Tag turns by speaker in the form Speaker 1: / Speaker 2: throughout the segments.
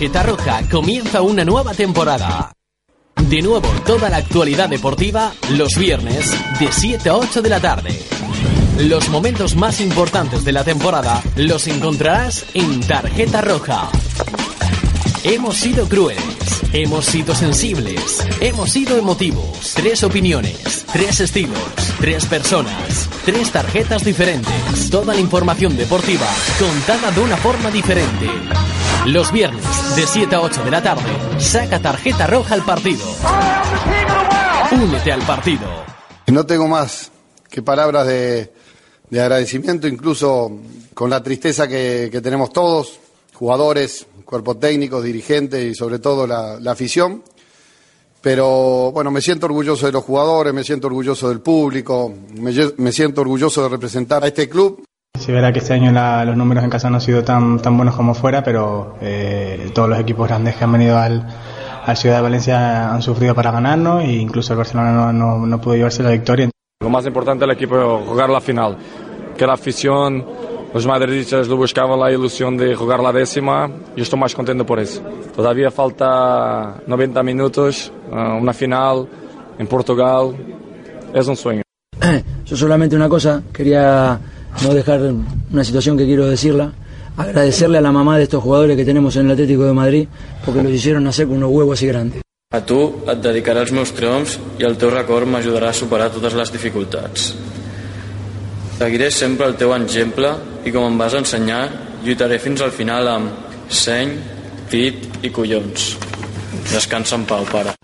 Speaker 1: Tarjeta Roja comienza una nueva temporada. De nuevo, toda la actualidad deportiva los viernes de 7 a 8 de la tarde. Los momentos más importantes de la temporada los encontrarás en Tarjeta Roja. Hemos sido crueles, hemos sido sensibles, hemos sido emotivos. Tres opiniones, tres estilos, tres personas, tres tarjetas diferentes. Toda la información deportiva contada de una forma diferente. Los viernes de 7 a 8 de la tarde, saca tarjeta roja al partido. Únete al partido.
Speaker 2: No tengo más que palabras de, de agradecimiento, incluso con la tristeza que, que tenemos todos, jugadores, cuerpo técnico, dirigentes y sobre todo la, la, afición. Pero bueno, me siento orgulloso de los jugadores, me siento orgulloso del público, me siento orgulloso de representar a este club.
Speaker 3: Se verá que este año la, los números en casa no han sido tan, tan buenos como fuera, pero eh, todos los equipos grandes que han venido al, al, Ciudad de Valencia han sufrido para ganarnos e incluso el Barcelona no, no, no pudo llevarse la victoria.
Speaker 4: Lo más importante del equipo es jugar la final, que la afición los madridistas lo buscaban la ilusión de jugar la décima y estoy más contento por eso. Todavía falta 90 minutos, una final en Portugal, es un sueño.
Speaker 5: Yo solamente una cosa, quería no dejar una situación que quiero decirla, agradecerle a la mamá de estos jugadores que tenemos en el Atlético de Madrid porque los hicieron nacer con unos huevos así grandes.
Speaker 6: A tu et dedicaré els meus triomfs i el teu record m'ajudarà a superar totes les dificultats. Seguiré sempre el teu exemple i com em vas ensenyar, lluitaré fins al final amb seny, pit i collons. Descansa en pau, pare.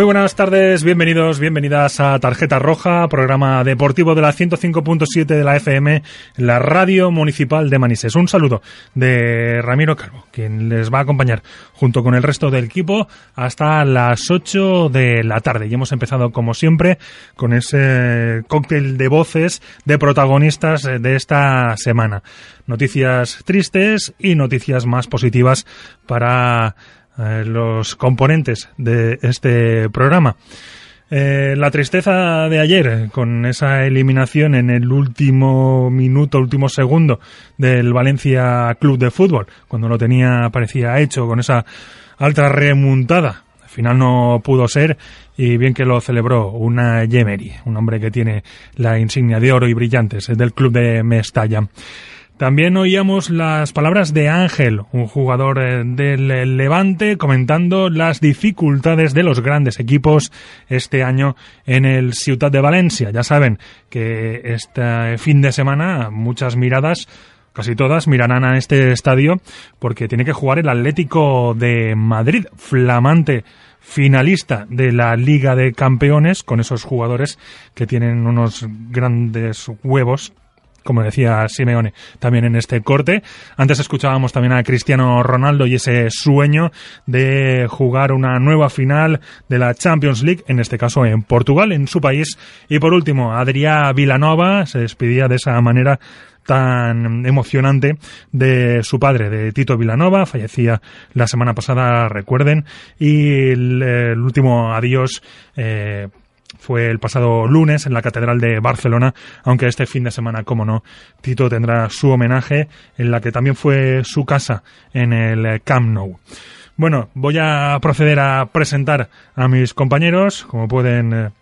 Speaker 7: Muy buenas tardes, bienvenidos, bienvenidas a Tarjeta Roja, programa deportivo de la 105.7 de la FM, la radio municipal de Manises. Un saludo de Ramiro Calvo, quien les va a acompañar junto con el resto del equipo hasta las 8 de la tarde. Y hemos empezado, como siempre, con ese cóctel de voces de protagonistas de esta semana. Noticias tristes y noticias más positivas para los componentes de este programa. Eh, la tristeza de ayer con esa eliminación en el último minuto, último segundo del Valencia Club de Fútbol, cuando lo tenía, parecía hecho con esa alta remontada. Al final no pudo ser y bien que lo celebró una Yemery, un hombre que tiene la insignia de oro y brillantes del club de Mestalla. También oíamos las palabras de Ángel, un jugador del Levante, comentando las dificultades de los grandes equipos este año en el Ciutat de Valencia. Ya saben que este fin de semana muchas miradas casi todas mirarán a este estadio porque tiene que jugar el Atlético de Madrid, flamante finalista de la Liga de Campeones, con esos jugadores que tienen unos grandes huevos como decía Simeone también en este corte. Antes escuchábamos también a Cristiano Ronaldo y ese sueño de jugar una nueva final de la Champions League, en este caso en Portugal, en su país. Y por último, Adrià Vilanova se despedía de esa manera tan emocionante de su padre, de Tito Vilanova, fallecía la semana pasada, recuerden, y el, último adiós eh, fue el pasado lunes en la Catedral de Barcelona, aunque este fin de semana, como no, Tito tendrá su homenaje en la que también fue su casa en el Camp Nou. Bueno, voy a proceder a presentar a mis compañeros, como pueden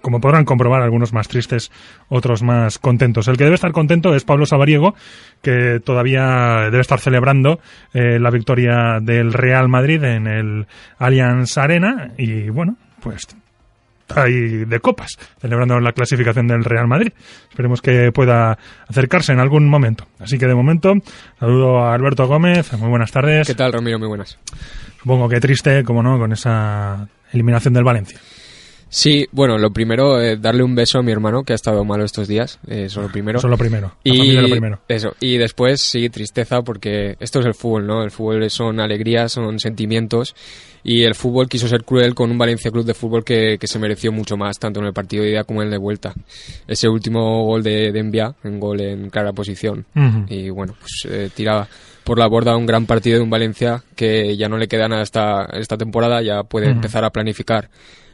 Speaker 7: como podrán comprobar, algunos más tristes, otros más contentos. El que debe estar contento es Pablo Sabariego, que todavía debe estar celebrando eh, la victoria del Real Madrid en el Allianz Arena. Y bueno, pues ahí de copas, celebrando la clasificación del Real Madrid. Esperemos que pueda acercarse en algún momento. Así que de momento, saludo a Alberto Gómez, muy buenas tardes.
Speaker 8: ¿Qué tal, Ramiro? Muy buenas.
Speaker 7: Supongo que triste, como no, con esa eliminación del Valencia.
Speaker 8: Sí, bueno, lo primero, eh, darle un beso a mi hermano que ha estado malo estos días. Eh, eso lo primero.
Speaker 7: Eso lo primero. La
Speaker 8: y
Speaker 7: familia lo primero.
Speaker 8: Eso. Y después, sí, tristeza porque esto es el fútbol, ¿no? El fútbol son alegrías, son sentimientos. Y el fútbol quiso ser cruel con un Valencia Club de Fútbol que, que se mereció mucho más, tanto en el partido de ida como en el de vuelta. Ese último gol de, de Envia, un gol en clara posición. Y bueno, pues eh, tiraba por la borda un gran partido de un Valencia que ya no le queda nada esta, esta temporada, ya puede empezar a planificar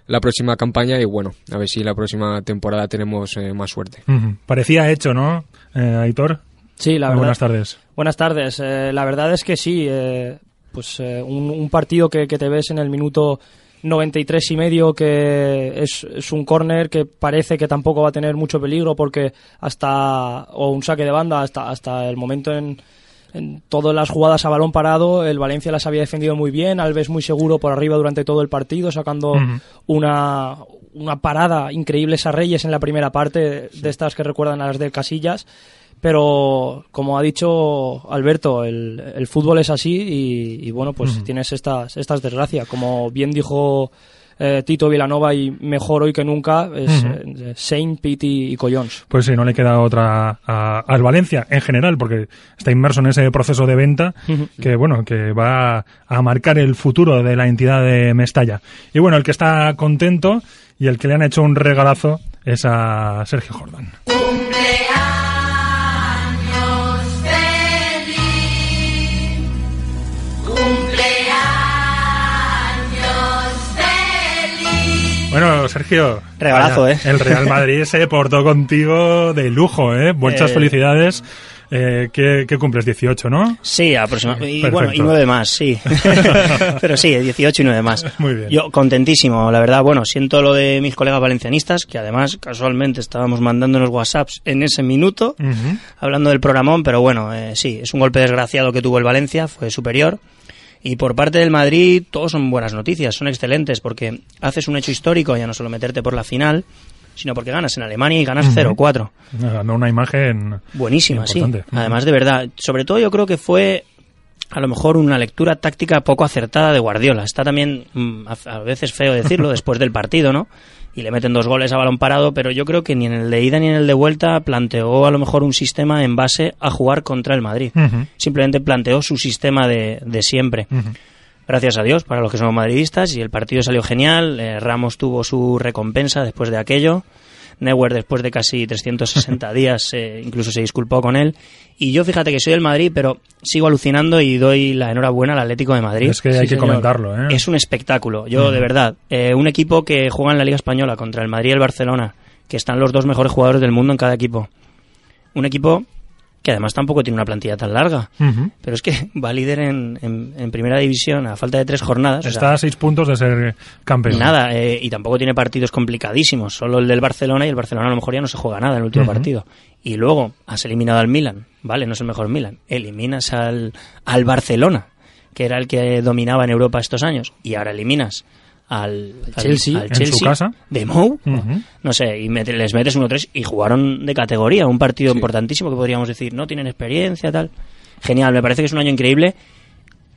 Speaker 8: la próxima campaña y bueno, a ver si la próxima temporada tenemos eh, más suerte.
Speaker 7: Parecía hecho, ¿no, eh, Aitor?
Speaker 9: Sí, la verdad.
Speaker 7: buenas tardes.
Speaker 9: Buenas tardes. Eh, la verdad es que sí, eh, pues eh, un, un partido que, que te ves en el minuto 93 y medio que es, es un córner que parece que tampoco va a tener mucho peligro porque hasta o un saque de banda hasta hasta el momento en en todas las jugadas a balón parado, el Valencia las había defendido muy bien, Alves muy seguro por arriba durante todo el partido, sacando una, una parada increíble a Reyes en la primera parte, de estas que recuerdan a las de Casillas. Pero, como ha dicho Alberto, el, el fútbol es así y, y, bueno, pues tienes estas, estas desgracias. Como bien dijo eh, Tito Vilanova y mejor hoy que nunca, es eh, Saint, Pitti y Collons.
Speaker 7: Pues sí, no le queda otra a- al Valencia en general, porque está inmerso en ese proceso de venta que, bueno, que va a marcar el futuro de la entidad de Mestalla. Y bueno, el que está contento y el que le han hecho un regalazo es a Sergio Jordan. Bueno, Sergio.
Speaker 10: Regalazo,
Speaker 7: vaya,
Speaker 10: ¿eh?
Speaker 7: El Real Madrid se portó contigo de lujo, ¿eh? Muchas
Speaker 10: Eh,
Speaker 7: felicidades. Eh, ¿qué, qué cumples? 18, ¿no?
Speaker 10: Sí, aproximadamente. Y bueno, y nueve más, sí. Pero sí, 18 y nueve más.
Speaker 7: Muy bien.
Speaker 10: Yo contentísimo, la verdad. Bueno, siento lo de mis colegas valencianistas, que además casualmente estábamos mandándonos WhatsApps en ese minuto, hablando del programón, pero bueno, eh, sí, es un golpe desgraciado que tuvo el Valencia, fue superior. Y por parte del Madrid, todos son buenas noticias, son excelentes, porque haces un hecho histórico, ya no solo meterte por la final, sino porque ganas en Alemania y ganas
Speaker 7: Ujú.
Speaker 10: 0-4.
Speaker 7: Dando una imagen
Speaker 10: Buenísima, sí. Además, de verdad, sobre todo yo creo que fue a lo mejor una lectura táctica poco acertada de Guardiola. Está también mm, a veces feo decirlo después del partido, ¿no? Y le meten dos goles a balón parado, pero yo creo que ni en el de ida ni en el de vuelta planteó a lo mejor un sistema en base a jugar contra el Madrid. Simplemente planteó su sistema de, de siempre. Gracias a Dios, para los que somos madridistas, y el partido salió genial. eh, Ramos tuvo su recompensa después de aquello. Neuer, después de casi 360 días, eh, incluso se disculpó con él. Y yo, fíjate que soy del Madrid, pero sigo alucinando y doy la enhorabuena al Atlético de Madrid.
Speaker 7: Es que hay que comentarlo, ¿eh?
Speaker 10: Es un espectáculo. Yo, de verdad, eh, un equipo que juega en la Liga Española contra el Madrid y el Barcelona, que están los dos mejores jugadores del mundo en cada equipo. Un equipo que además tampoco tiene una plantilla tan larga. Pero es que va líder en, en- en primera división a falta de tres jornadas. o
Speaker 7: Está
Speaker 10: sea,
Speaker 7: a seis puntos de ser campeón.
Speaker 10: Nada, eh, y tampoco tiene partidos complicadísimos. Solo el del Barcelona y el Barcelona a lo mejor ya no se juega nada en el último partido. Y luego has eliminado al Milan, ¿vale? No es el mejor Milan. Eliminas al, al Barcelona, que era el que dominaba en Europa estos años. Y ahora eliminas al, al-
Speaker 9: Chelsea.
Speaker 10: al
Speaker 7: En su casa.
Speaker 10: de Mou. No sé, y les metes 1-3 y jugaron de categoría. Un partido importantísimo que podríamos decir, no tienen experiencia, tal. Genial, me parece que es un año increíble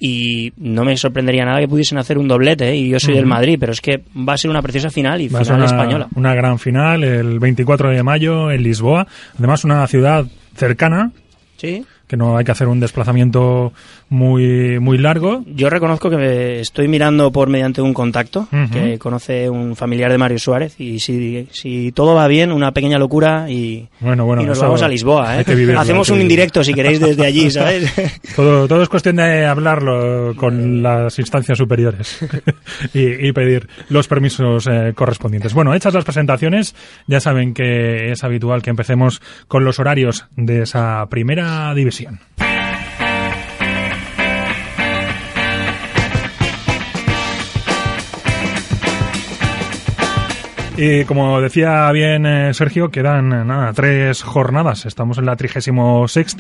Speaker 10: y no me sorprendería nada que pudiesen hacer un doblete, ¿eh? y yo soy del. Madrid, pero es que va a ser una preciosa final y
Speaker 7: Va a ser
Speaker 10: final
Speaker 7: una,
Speaker 10: española.
Speaker 7: una gran final el 24 de mayo en Lisboa. Además, una ciudad cercana,
Speaker 10: Sí.
Speaker 7: que no hay que hacer un desplazamiento muy, muy largo.
Speaker 10: Yo reconozco que me estoy mirando por mediante un contacto
Speaker 7: Ujú.
Speaker 10: que conoce un familiar de Mario Suárez y si, si todo va bien, una pequeña locura y,
Speaker 7: Bueno, bueno,
Speaker 10: y nos vamos a Lisboa. ¿eh?
Speaker 7: vivirlo,
Speaker 10: Hacemos un indirecto si queréis desde allí, ¿sabes?
Speaker 7: Todo, todo es cuestión de hablarlo con las instancias superiores y, y pedir los permisos eh, correspondientes. Bueno, hechas las presentaciones, ya saben que es habitual que empecemos con los horarios de esa primera división. Y como decía bien eh, Sergio, quedan eh, nada, tres jornadas. Estamos en la 36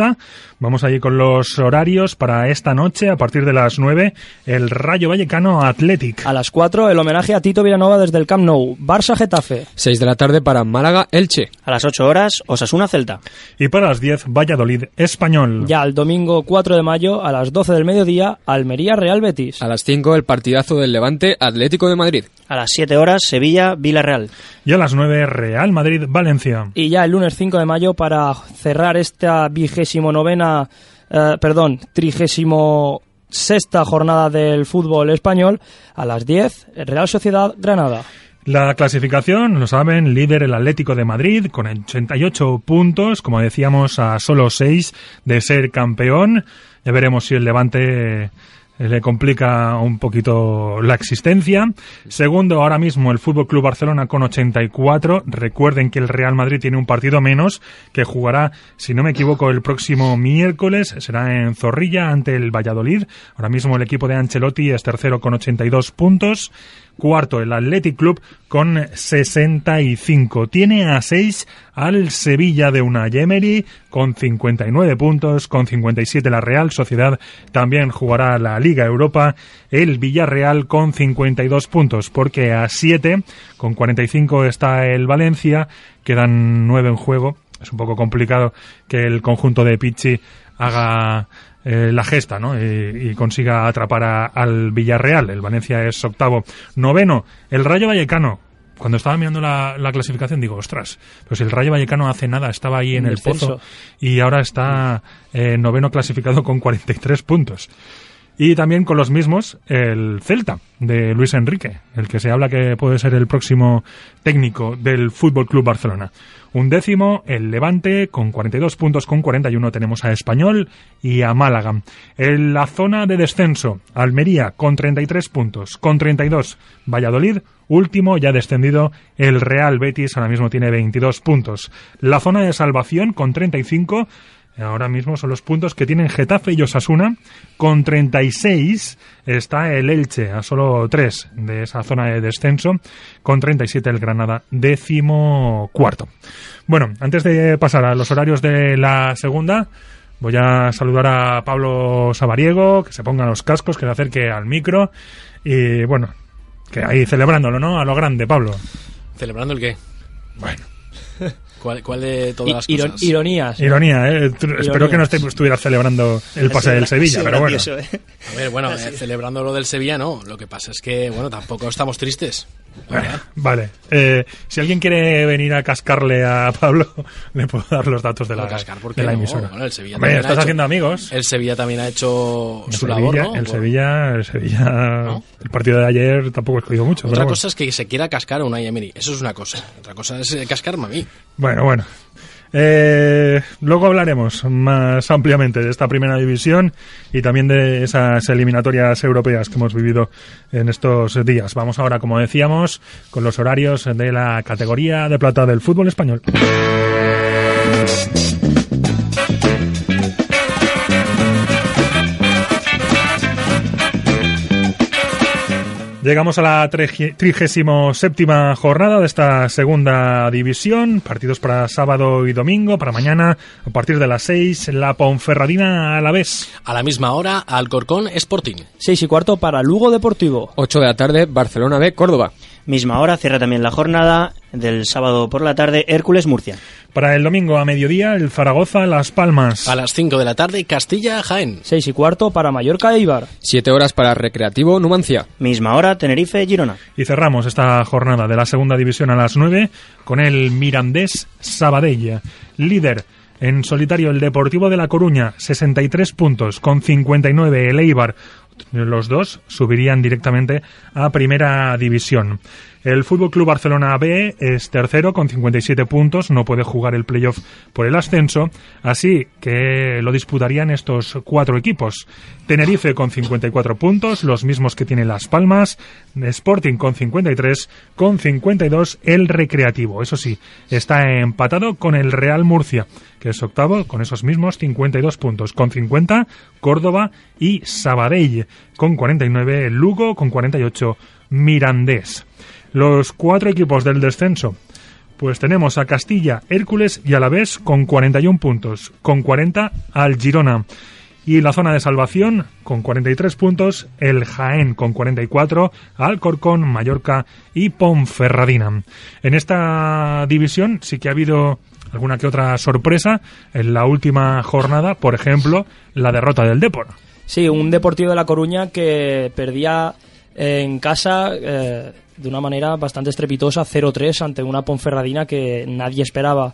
Speaker 7: Vamos allí con los horarios para esta noche, a partir de las 9, el Rayo Vallecano Athletic.
Speaker 9: A las 4, el homenaje a Tito Villanova desde el Camp Nou. Barça Getafe.
Speaker 8: 6 de la tarde para Málaga Elche.
Speaker 10: A las 8 horas, Osasuna Celta.
Speaker 7: Y para las 10, Valladolid Español.
Speaker 9: Ya el domingo 4 de mayo, a las 12 del mediodía, Almería Real Betis.
Speaker 8: A las 5 el partidazo del Levante Atlético de Madrid.
Speaker 10: A las 7 horas, Sevilla Villarreal.
Speaker 7: Y a las 9, Real Madrid Valencia.
Speaker 9: Y ya el lunes 5 de mayo, para cerrar esta vigésimo novena, eh, perdón, trigésimo sexta jornada del fútbol español, a las 10, Real Sociedad Granada.
Speaker 7: La clasificación, lo saben, líder el Atlético de Madrid con 88 puntos, como decíamos, a solo 6 de ser campeón. Ya veremos si el Levante le complica un poquito la existencia. Segundo, ahora mismo el Fútbol Club Barcelona con 84. Recuerden que el Real Madrid tiene un partido menos que jugará, si no me equivoco, el próximo miércoles. Será en Zorrilla ante el Valladolid. Ahora mismo el equipo de Ancelotti es tercero con 82 puntos. Cuarto, el Athletic Club con 65. Tiene a 6 al Sevilla de una Emery con 59 puntos, con 57 la Real Sociedad. También jugará la Liga Europa el Villarreal con 52 puntos, porque a 7 con 45 está el Valencia. Quedan 9 en juego. Es un poco complicado que el conjunto de Pichi haga eh, la gesta ¿no? y, consiga atrapar al Villarreal. El Valencia es octavo. Noveno, el Rayo Vallecano. Cuando estaba mirando la, clasificación digo, ostras, pues el Rayo Vallecano hace nada estaba ahí en el pozo y ahora está eh, noveno clasificado con 43 puntos. Y también con los mismos el Celta de Luis Enrique, el que se habla que puede ser el próximo técnico del Fútbol Club Barcelona. Un décimo, el Levante, con 42 puntos, con 41 tenemos a Español y a Málaga. En la zona de descenso, Almería, con 33 puntos, con 32, Valladolid, último, ya descendido, el Real Betis, ahora mismo tiene 22 puntos. La zona de salvación, con 35, Ahora mismo son los puntos que tienen Getafe y Osasuna. Con 36 está el Elche, a solo 3 de esa zona de descenso. Con 37 el Granada, décimo cuarto. Bueno, antes de pasar a los horarios de la segunda, voy a saludar a Pablo Sabariego, que se ponga los cascos, que se acerque al micro. Y bueno, que ahí celebrándolo, ¿no? A lo grande, Pablo.
Speaker 11: ¿Celebrando el qué?
Speaker 7: Bueno.
Speaker 11: ¿Cuál, de todas las cosas?
Speaker 9: Ironías.
Speaker 7: Ironía, ¿eh? Espero que no estuvieras celebrando el pase del Sevilla, pero bueno.
Speaker 11: ¿eh? A ver, bueno, eh, celebrando lo del Sevilla no. Lo que pasa es que, bueno, tampoco estamos tristes.
Speaker 7: vale. Eh, si alguien quiere venir a cascarle a Pablo, le puedo dar los datos de la, de la emisora.
Speaker 11: Bueno, el Sevilla
Speaker 7: estás haciendo amigos.
Speaker 11: El Sevilla también ha hecho su
Speaker 7: labor,
Speaker 11: ¿no?
Speaker 7: El Sevilla, el Sevilla, el partido de ayer tampoco he escogido mucho.
Speaker 11: Otra cosa es que se quiera cascar a Unai Emery. Eso es una cosa. Otra cosa es cascarme a mí.
Speaker 7: Bueno, bueno. Eh, luego hablaremos más ampliamente de esta primera división y también de esas eliminatorias europeas que hemos vivido en estos días. Vamos ahora, como decíamos, con los horarios de la categoría de plata del fútbol español. Llegamos a la 37 jornada de esta segunda división. Partidos para sábado y domingo, para mañana, a partir de las 6, la Ponferradina a la vez.
Speaker 11: A la misma hora, Alcorcón Sporting.
Speaker 9: 6 y cuarto para Lugo Deportivo.
Speaker 8: 8 de la tarde, Barcelona B, Córdoba.
Speaker 10: Misma hora, cierra también la jornada del sábado por la tarde, Hércules Murcia.
Speaker 7: Para el domingo a mediodía, el Zaragoza Las Palmas.
Speaker 11: A las 5 de la tarde, Castilla Jaén.
Speaker 9: 6 y cuarto para Mallorca e Ibar.
Speaker 8: 7 horas para Recreativo Numancia.
Speaker 10: Misma hora, Tenerife Girona.
Speaker 7: Y cerramos esta jornada de la segunda división a las 9 con el Mirandés Sabadell. Líder en solitario el Deportivo de La Coruña, 63 puntos, con 59 el Eibar, los dos subirían directamente a Primera División. El Fútbol Club Barcelona B es tercero con 57 puntos, no puede jugar el playoff por el ascenso, así que lo disputarían estos cuatro equipos. Tenerife con 54 puntos, los mismos que tiene Las Palmas, Sporting con 53, con 52 el Recreativo. Eso sí, está empatado con el Real Murcia, que es octavo con esos mismos 52 puntos, con 50 Córdoba y Sabadell, con 49 Lugo, con 48 Mirandés. Los cuatro equipos del descenso. Pues tenemos a Castilla, Hércules y Alavés con 41 puntos, con 40 al Girona. Y la zona de salvación con 43 puntos, el Jaén con 44, Alcorcón, Mallorca y Ponferradina. En esta división sí que ha habido alguna que otra sorpresa en la última jornada, por ejemplo, la derrota del Depor.
Speaker 9: Sí, un Deportivo de La Coruña que perdía en casa eh, de una manera bastante estrepitosa 0-3 ante una Ponferradina que nadie esperaba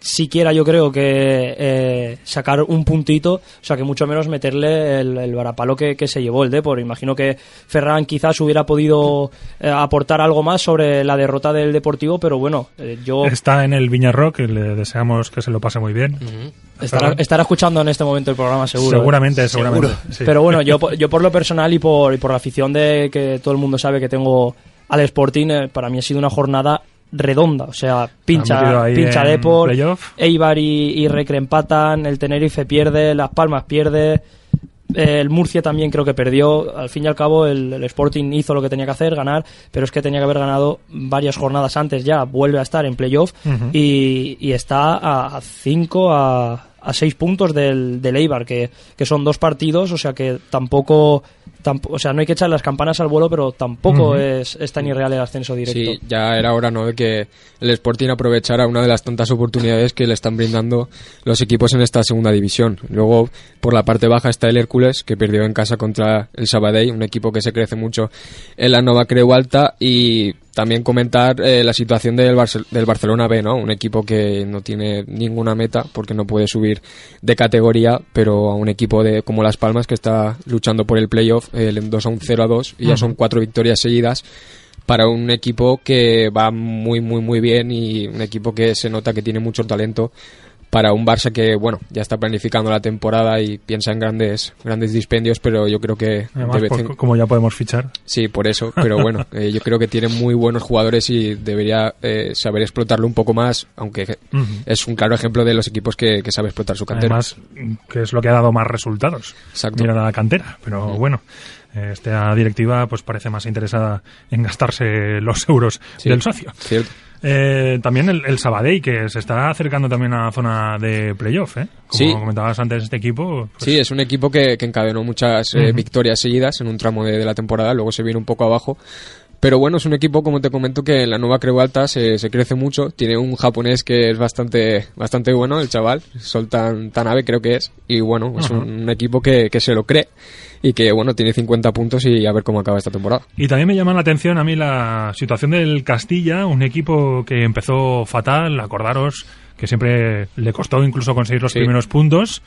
Speaker 9: siquiera yo creo que eh, sacar un puntito, o sea que mucho menos meterle el, el varapalo que, que, se llevó el Depor. Imagino que Ferran quizás hubiera podido eh, aportar algo más sobre la derrota del Deportivo, pero bueno, eh, yo...
Speaker 7: Está en el Viñarrock, le deseamos que se lo pase muy bien. Uh
Speaker 9: -huh. estará, estará, escuchando en este momento el programa seguro.
Speaker 7: Seguramente, seguramente. Seguro.
Speaker 9: Sí. Pero bueno, yo, yo por lo personal y por, y por la afición de que todo el mundo sabe que tengo al Sporting, eh, para mí ha sido una jornada redonda, o sea, pincha, pincha Depor, Eibar y, y Recre empatan, el Tenerife pierde, Las Palmas pierde, el Murcia también creo que perdió. Al fin y al cabo, el, el, Sporting hizo lo que tenía que hacer, ganar, pero es que tenía que haber ganado varias jornadas antes ya. Vuelve a estar en playoff uh -huh. y, y, está a 5, a, a 6 puntos del, del Eibar, que, que son dos partidos, o sea que tampoco o sea, no hay que echar las campanas al vuelo, pero tampoco uh -huh. es, es, tan irreal el ascenso directo.
Speaker 8: Sí, ya era hora, ¿no?, de que el Sporting aprovechara una de las tantas oportunidades que le están brindando los equipos en esta segunda división. Luego, por la parte baja está el Hércules, que perdió en casa contra el Sabadell, un equipo que se crece mucho en la Nova Creu Alta y también comentar eh, la situación del, Barce del, Barcelona B, ¿no? Un equipo que no tiene ninguna meta porque no puede subir de categoría, pero a un equipo de como Las Palmas que está luchando por el playoff, el 2 a un 0 a 2 y ya son cuatro victorias seguidas para un equipo que va muy muy muy bien y un equipo que se nota que tiene mucho talento para un Barça que, bueno, ya está planificando la temporada y piensa en grandes grandes dispendios, pero yo creo que...
Speaker 7: Además, por, en... como ya podemos fichar.
Speaker 8: Sí, por eso, pero bueno, eh, yo creo que tiene muy buenos jugadores y debería eh, saber explotarlo un poco más, aunque uh -huh. es un claro ejemplo de los equipos que, que, sabe explotar su cantera.
Speaker 7: Además, que es lo que ha dado más resultados.
Speaker 8: Exacto.
Speaker 7: Mira la cantera, pero uh -huh. bueno esta directiva pues parece más interesada en gastarse los euros
Speaker 8: sí,
Speaker 7: del socio.
Speaker 8: Cierto.
Speaker 7: Eh, también el, el, Sabadell, que se está acercando también a la zona de playoff, ¿eh? Como
Speaker 8: sí.
Speaker 7: comentabas antes, este equipo...
Speaker 8: Pues... Sí, es un equipo que, que encadenó muchas eh, uh -huh. victorias seguidas en un tramo de, de, la temporada, luego se viene un poco abajo. Pero bueno, es un equipo, como te comento, que en la nueva Creu Alta se, se crece mucho. Tiene un japonés que es bastante bastante bueno, el chaval, Soltan Tanabe creo que es. Y bueno, es un, un, equipo que, que se lo cree y que bueno tiene 50 puntos y a ver cómo acaba esta temporada.
Speaker 7: Y también me llama la atención a mí la situación del Castilla, un equipo que empezó fatal, acordaros que siempre le costó incluso conseguir los sí. primeros puntos.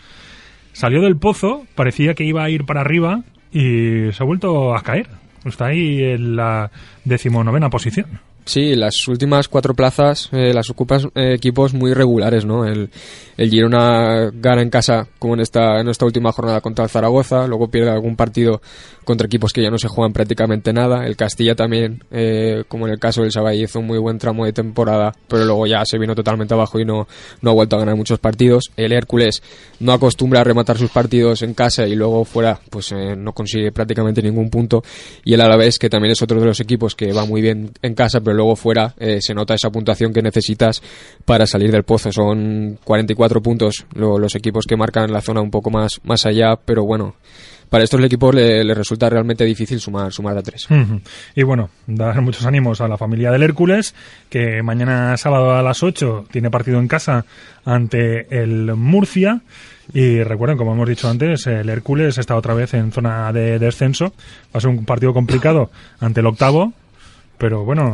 Speaker 7: Salió del pozo, parecía que iba a ir para arriba y se ha vuelto a caer. Está ahí en la decimonovena posición.
Speaker 8: Sí, las últimas cuatro plazas eh, las ocupan eh, equipos muy regulares, ¿no? El, el Girona gana en casa, como en esta, en esta última jornada contra el Zaragoza, luego pierde algún partido contra equipos que ya no se juegan prácticamente nada. El Castilla también, eh, como en el caso del Sabay, hizo un muy buen tramo de temporada, pero luego ya se vino totalmente abajo y no, no ha vuelto a ganar muchos partidos. El Hércules no acostumbra a rematar sus partidos en casa y luego fuera, pues eh, no consigue prácticamente ningún punto. Y el Alavés, que también es otro de los equipos que va muy bien en casa, pero luego fuera eh, se nota esa puntuación que necesitas para salir del pozo. Son 44 puntos lo, los equipos que marcan la zona un poco más, más allá, pero bueno, para estos equipos le, le, resulta realmente difícil sumar, sumar a tres.
Speaker 7: Y bueno, dar muchos ánimos a la familia del Hércules, que mañana sábado a las 8 tiene partido en casa ante el Murcia. Y recuerden, como hemos dicho antes, el Hércules está otra vez en zona de descenso. Va a ser un partido complicado ante el octavo, pero bueno,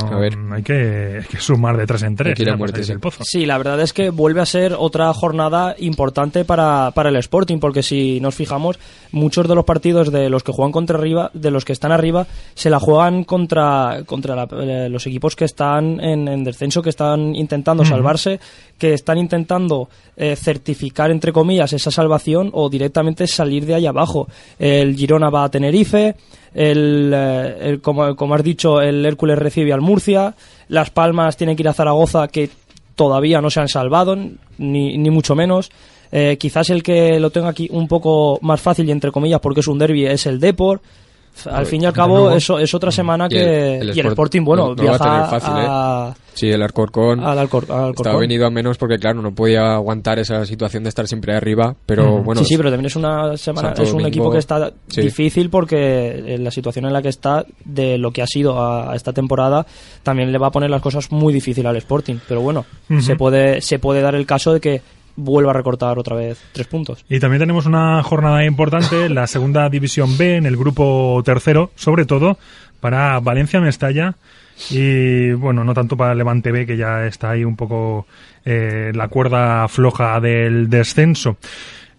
Speaker 7: hay que, hay que, sumar de tres en tres.
Speaker 8: muerte, sí.
Speaker 7: el pozo.
Speaker 9: Sí, la verdad es que vuelve a ser otra jornada importante para, para el Sporting, porque si nos fijamos, muchos de los partidos de los que juegan contra arriba, de los que están arriba, se la juegan contra, contra la, eh, los equipos que están en, en, descenso, que están intentando salvarse, que están intentando eh, certificar, entre comillas, esa salvación o directamente salir de ahí abajo. El Girona va a Tenerife, el, eh, el, como, como, has dicho, el Hércules recibe al Murcia, Las Palmas tiene que ir a Zaragoza, que todavía no se han salvado, ni, ni mucho menos. Eh, quizás el que lo tenga aquí un poco más fácil y entre comillas porque es un derby es el Depor al fin y al cabo eso es otra semana que
Speaker 8: el, el
Speaker 9: y el Sporting bueno
Speaker 8: no, no
Speaker 9: viaja
Speaker 8: a fácil,
Speaker 9: a,
Speaker 8: ¿eh? sí el Alcorcón
Speaker 9: al, Alcor, al Alcorcón
Speaker 8: estaba venido a menos porque claro no podía aguantar esa situación de estar siempre arriba pero mm. bueno
Speaker 9: sí sí pero también es una semana Santo es un Domingo, equipo que está sí. difícil porque en la situación en la que está de lo que ha sido a, a, esta temporada también le va a poner las cosas muy difícil al Sporting pero bueno uh -huh. se puede se puede dar el caso de que vuelva a recortar otra vez tres puntos.
Speaker 7: Y también tenemos una jornada importante, la segunda división B, en el grupo tercero, sobre todo para Valencia Mestalla Y bueno, no tanto para Levante B, que ya está ahí un poco eh, la cuerda floja del descenso.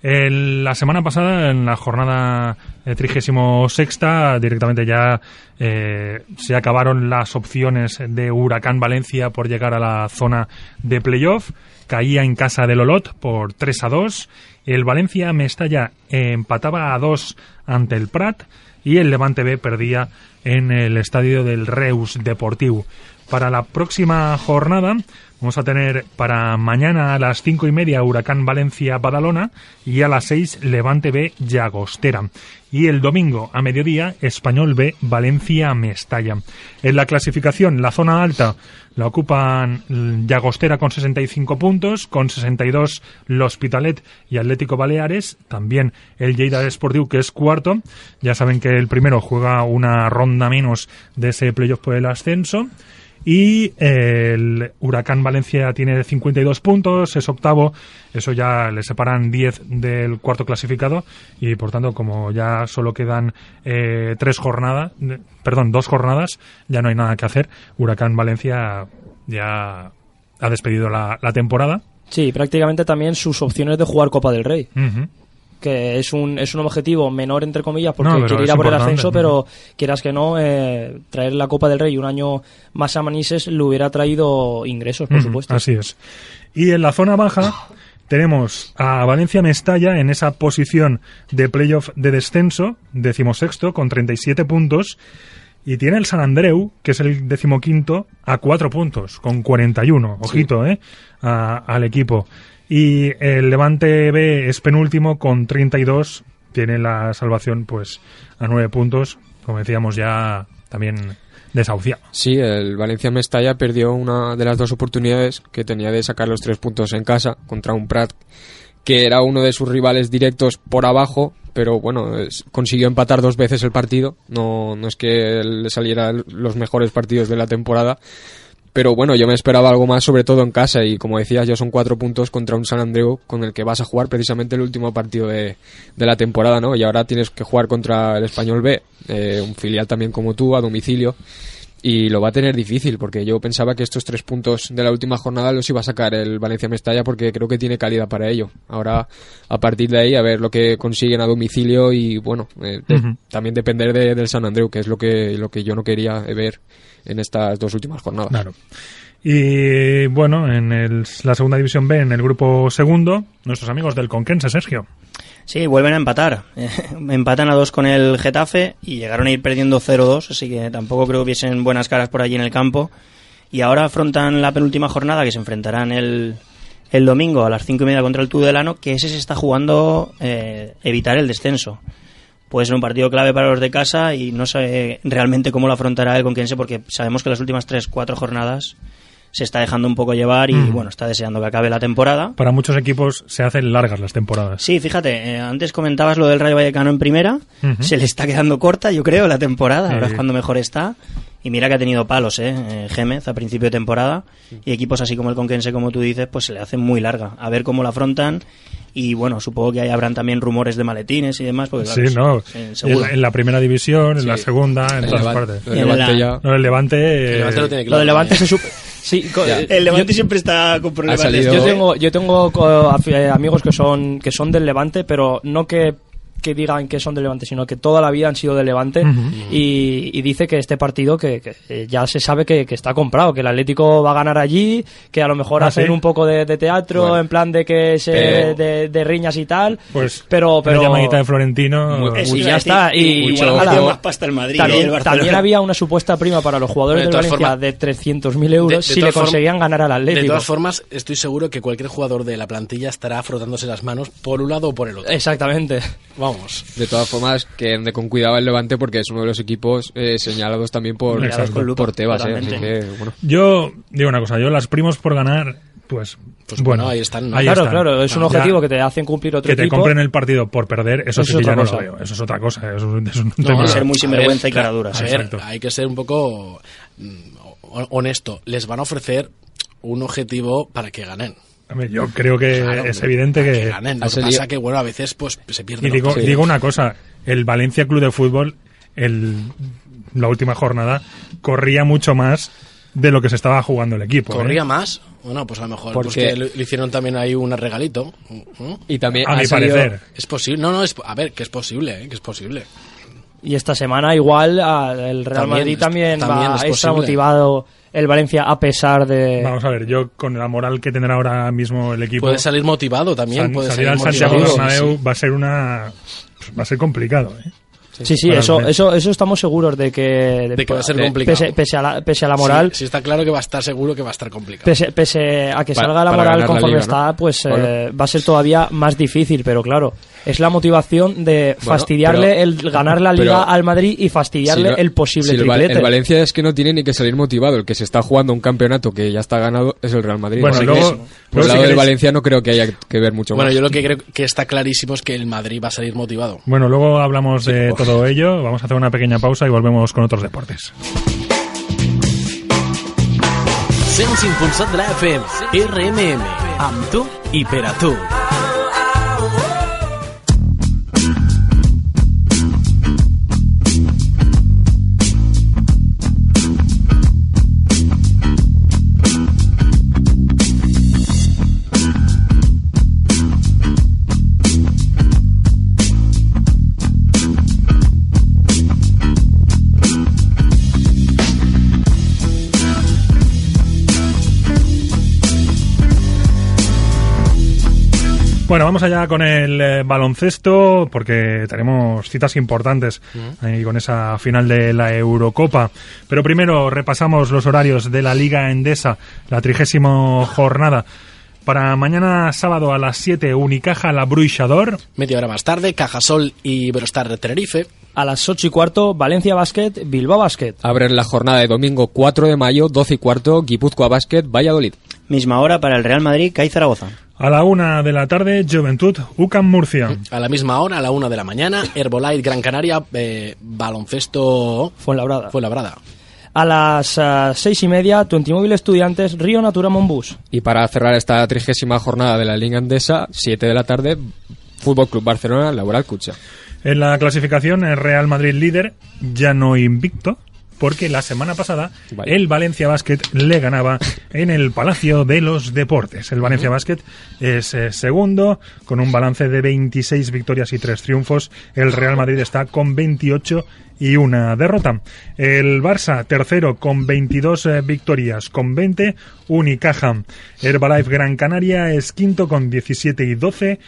Speaker 7: El- la semana pasada, en la jornada trigésimo sexta, directamente ya eh, se acabaron las opciones de Huracán Valencia por llegar a la zona de playoff. Caía en casa del Olot por 3 a 2. El Valencia Mestalla empataba a 2 ante el Prat y el Levante B perdía en el estadio del Reus Deportivo. Para la próxima jornada vamos a tener para mañana a las cinco y media Huracán Valencia Badalona y a las 6 Levante B Llagostera. Y el domingo a mediodía Español B Valencia Mestalla. En la clasificación, la zona alta la ocupan Llagostera con 65 puntos, con 62 L'Hospitalet y Atlético Baleares, también el Lleida Sportiu que es cuarto. Ya saben que el primero juega una ronda menos de ese playoff por el ascenso. Y el Huracán Valencia tiene 52 puntos, es octavo, eso ya le separan 10 del cuarto clasificado y por tanto como ya solo quedan eh, tres jornadas, de- perdón, dos jornadas, ya no hay nada que hacer. Huracán Valencia ya ha despedido la, la temporada.
Speaker 9: Sí, prácticamente también sus opciones de jugar Copa del Rey.
Speaker 7: Ujú.
Speaker 9: Que es un, es un objetivo menor entre comillas porque
Speaker 7: No,
Speaker 9: quiere ir a por el ascenso, pero quieras que no, eh, traer la Copa del Rey un año más a Manises le hubiera traído ingresos, por supuesto.
Speaker 7: Así es. Y en la zona baja tenemos a Valencia Mestalla en esa posición de playoff de descenso, decimosexto, con 37 puntos. Y tiene el San Andreu, que es el decimoquinto, a 4 puntos, con 41. Ojito, ¿eh? A- al equipo. Y el Levante B es penúltimo con 32. Tiene la salvación, pues, a 9 puntos. Como decíamos ya, también desahuciado.
Speaker 8: Sí, el Valencia Mestalla perdió una de las dos oportunidades que tenía de sacar los tres puntos en casa contra un Prat que era uno de sus rivales directos por abajo, pero bueno, consiguió empatar dos veces el partido. No, no es que le salieran los mejores partidos de la temporada. Pero bueno, yo me esperaba algo más, sobre todo en casa. Y como decías, ya son cuatro puntos contra un San Andreu con el que vas a jugar precisamente el último partido de, de la temporada, ¿no? Y ahora tienes que jugar contra el Español B, eh, un filial también como tú, a domicilio. Y lo va a tener difícil, porque yo pensaba que estos tres puntos de la última jornada los iba a sacar el Valencia Mestalla, porque creo que tiene calidad para ello. Ahora, a partir de ahí, a ver lo que consiguen a domicilio y, bueno, eh, de- también depender de- del San Andreu, que es lo que, lo que yo no quería ver en estas dos últimas jornadas.
Speaker 7: Claro. Y bueno, en el- la segunda división B, en el grupo segundo, nuestros amigos del Conquense, Sergio.
Speaker 10: Sí, vuelven a empatar. Empatan a dos con el Getafe y llegaron a ir perdiendo 0-2, así que tampoco creo que hubiesen buenas caras por allí en el campo. Y ahora afrontan la penúltima jornada que se enfrentarán el, el domingo a las cinco y media contra el Tudelano, que ese se está jugando eh, evitar el descenso. Puede ser un partido clave para los de casa y no sé realmente cómo lo afrontará el Conquense porque sabemos que las últimas tres, cuatro jornadas se está dejando un poco llevar y
Speaker 7: Mm.
Speaker 10: bueno, está deseando que acabe la temporada.
Speaker 7: Para muchos equipos se hacen largas las temporadas.
Speaker 10: Sí, fíjate, eh, antes comentabas lo del Rayo Vallecano en primera,
Speaker 7: Ujú.
Speaker 10: se le está quedando corta, yo creo, la temporada, ahora
Speaker 7: Sí.
Speaker 10: es cuando mejor está. Y mira que ha tenido palos, ¿eh? eh, Gémez a principio de temporada. Y equipos así como el Conquense, como tú dices, pues se le hacen muy larga. A ver cómo la afrontan. Y bueno, supongo que ahí habrán también rumores de maletines y demás. Porque, claro,
Speaker 7: sí, no. En, la- en la primera división, en la
Speaker 8: Sí.
Speaker 7: segunda, en
Speaker 8: El
Speaker 7: todas
Speaker 8: Levante-
Speaker 7: partes.
Speaker 8: el Levante ya-
Speaker 7: No, el Levante.
Speaker 11: El Levante lo tiene
Speaker 9: Lo
Speaker 11: claro.
Speaker 9: de Levante se supe. Sí, eh,
Speaker 10: El Levante
Speaker 9: yo-
Speaker 10: siempre está con problemas.
Speaker 9: Yo tengo, yo tengo amigos que son, que son del Levante, pero no que, que digan que son del Levante, sino que toda la vida han sido del Levante.
Speaker 7: Ujú.
Speaker 9: y, y dice que este partido que, que, eh, ya se sabe que, que está comprado, que el Atlético va a ganar allí, que a lo mejor
Speaker 7: Ah,
Speaker 9: hacen
Speaker 7: ¿sí?
Speaker 9: un poco de, de teatro,
Speaker 8: Bueno.
Speaker 9: en plan de que se,
Speaker 8: Pero-
Speaker 9: de, de riñas y tal.
Speaker 7: Pues,
Speaker 9: pero, pero
Speaker 7: llamadita de Florentino.
Speaker 9: Y ya está, y-
Speaker 8: mucho
Speaker 10: más pasta el Madrid. ¿eh?
Speaker 9: también,
Speaker 10: el Barcelona.
Speaker 9: también había una supuesta prima para los jugadores
Speaker 11: De
Speaker 9: de,
Speaker 11: todas
Speaker 9: Valencia
Speaker 11: formas-
Speaker 9: de 300.000 euros
Speaker 11: De- de
Speaker 9: si le conseguían ganar al
Speaker 11: De
Speaker 9: Atlético.
Speaker 11: todas formas, estoy seguro que cualquier jugador de la plantilla estará frotándose las manos por un lado o por el otro.
Speaker 9: Exactamente.
Speaker 11: Vamos.
Speaker 8: De todas formas, que ande con cuidado el Levante porque es uno de los equipos eh, señalados también por,
Speaker 7: Exacto.
Speaker 10: con lupa,
Speaker 8: por Tebas. eh,
Speaker 10: totalmente.
Speaker 8: así que, bueno.
Speaker 7: Yo digo una cosa, yo las primos por ganar, pues,
Speaker 11: Pues
Speaker 7: bueno,
Speaker 11: bueno, ahí están, ¿no?
Speaker 7: ahí
Speaker 9: claro,
Speaker 7: están.
Speaker 9: claro, es un
Speaker 7: Ya,
Speaker 9: objetivo que te hacen cumplir otro
Speaker 7: que te
Speaker 9: equipo.
Speaker 7: compren el partido por perder, eso,
Speaker 9: Eso
Speaker 7: sí
Speaker 9: es
Speaker 7: que ya
Speaker 9: otra
Speaker 7: no lo
Speaker 9: cosa.
Speaker 7: veo. Eso es otra cosa. Eso es, un- es un
Speaker 11: No,
Speaker 7: tema-
Speaker 10: Hay que ser muy sinvergüenza
Speaker 11: ver,
Speaker 10: y cara dura.
Speaker 11: A
Speaker 10: sí.
Speaker 11: ver,
Speaker 7: Exacto.
Speaker 11: hay que ser un poco mm, ho- honesto. Les van a ofrecer un objetivo para que ganen.
Speaker 7: Yo creo que
Speaker 11: Claro,
Speaker 7: es evidente
Speaker 11: para
Speaker 7: que...
Speaker 11: ganen. Lo que pasa que, bueno, a veces pues se pierde.
Speaker 7: Y digo, digo una cosa, el Valencia Club de Fútbol, el la última jornada corría mucho más de lo que se estaba jugando el equipo. ¿eh?
Speaker 11: ¿Corría más? Bueno, pues a lo mejor
Speaker 8: Porque-
Speaker 11: pues que le, hicieron también ahí un regalito. ¿no?
Speaker 8: Y también
Speaker 7: A mi
Speaker 8: salido-
Speaker 7: parecer.
Speaker 11: Es posible. No, no, es, a ver, que es posible, ¿eh? que es posible.
Speaker 9: Y esta semana igual ah, el Real
Speaker 11: También
Speaker 9: Madrid también,
Speaker 11: también
Speaker 9: va
Speaker 11: es
Speaker 9: extra
Speaker 11: posible.
Speaker 9: motivado el Valencia a pesar de...
Speaker 7: Vamos a ver, yo con la moral que tendrá ahora mismo el equipo.
Speaker 11: Puede salir motivado también.
Speaker 7: san-
Speaker 11: puede
Speaker 7: salir
Speaker 11: salir
Speaker 7: al Santiago
Speaker 11: motivado.
Speaker 7: Bernabéu va a ser una. Va a ser complicado, ¿eh?
Speaker 9: Sí, sí, eso, eso, eso estamos seguros de que,
Speaker 11: De que va a ser complicado.
Speaker 9: Pese, pese a la, pese a la moral,
Speaker 11: Sí, sí está claro que va a estar seguro que va a estar complicado.
Speaker 9: pese, pese a que salga la moral
Speaker 8: ganar la
Speaker 9: conforme
Speaker 8: liga, ¿no?
Speaker 9: está, pues
Speaker 8: Bueno.
Speaker 9: eh, va a ser todavía más difícil, pero claro, es la motivación de
Speaker 8: Bueno,
Speaker 9: fastidiarle
Speaker 8: pero-
Speaker 9: el ganar la liga
Speaker 8: pero-
Speaker 9: al Madrid y fastidiarle
Speaker 8: Si no-
Speaker 9: el posible
Speaker 8: si
Speaker 9: triplete.
Speaker 8: el Valencia es que no tiene ni que salir motivado. El que se está jugando un campeonato que ya está ganado es el Real Madrid.
Speaker 7: Bueno, luego- luego
Speaker 8: por el
Speaker 7: si
Speaker 8: lado del
Speaker 7: queréis-
Speaker 8: Valencia no creo que haya que ver mucho
Speaker 11: Bueno,
Speaker 8: más.
Speaker 11: yo lo que creo que está clarísimo es que el Madrid va a salir motivado.
Speaker 7: Bueno, luego hablamos de todo ello. Vamos a hacer una pequeña pausa y volvemos con otros deportes.
Speaker 1: Sents impulsat de la FM, RMM, amb tu i per a tu.
Speaker 7: Bueno, vamos allá con el eh, baloncesto porque tenemos citas importantes ahí con esa final de la Eurocopa. Pero primero repasamos los horarios de la Liga Endesa, la trigésima jornada. Para mañana sábado a las 7, Unicaja La Bruixador.
Speaker 11: Media hora más tarde, Cajasol y Brostar de Tenerife.
Speaker 9: A las 8 y cuarto, Valencia Basket, Bilbao Basket.
Speaker 8: Abren la jornada de domingo 4 de mayo, 12 y cuarto, Guipúzcoa Basket, Valladolid.
Speaker 10: Misma hora para el Real Madrid, CAI Zaragoza.
Speaker 7: A la una de la tarde, Juventud UCAM Murcia.
Speaker 11: A la misma hora, a la una de la mañana, Herbolife Gran Canaria, eh, baloncesto
Speaker 9: Fuenlabrada.
Speaker 11: Fuenlabrada.
Speaker 9: A las ah, seis y media, Tuentimóvil Estudiantes, Río Natura Monbus.
Speaker 8: Y para cerrar esta trigésima jornada de la Liga Andesa, 7 de la tarde, Fútbol Club Barcelona, Laboral Cucha.
Speaker 7: En la clasificación, el Real Madrid líder, ya no invicto, porque la semana pasada
Speaker 8: Vaya.
Speaker 7: el Valencia Basket le ganaba en el Palacio de los Deportes. El Valencia Basket es eh, segundo, con un balance de 26 victorias y 3 triunfos. El Real Madrid está con 28 y una derrota. El Barça, tercero, con 22 eh, victorias, con 20. Unicaja. Herbalife Gran Canaria es quinto con 17 y 12.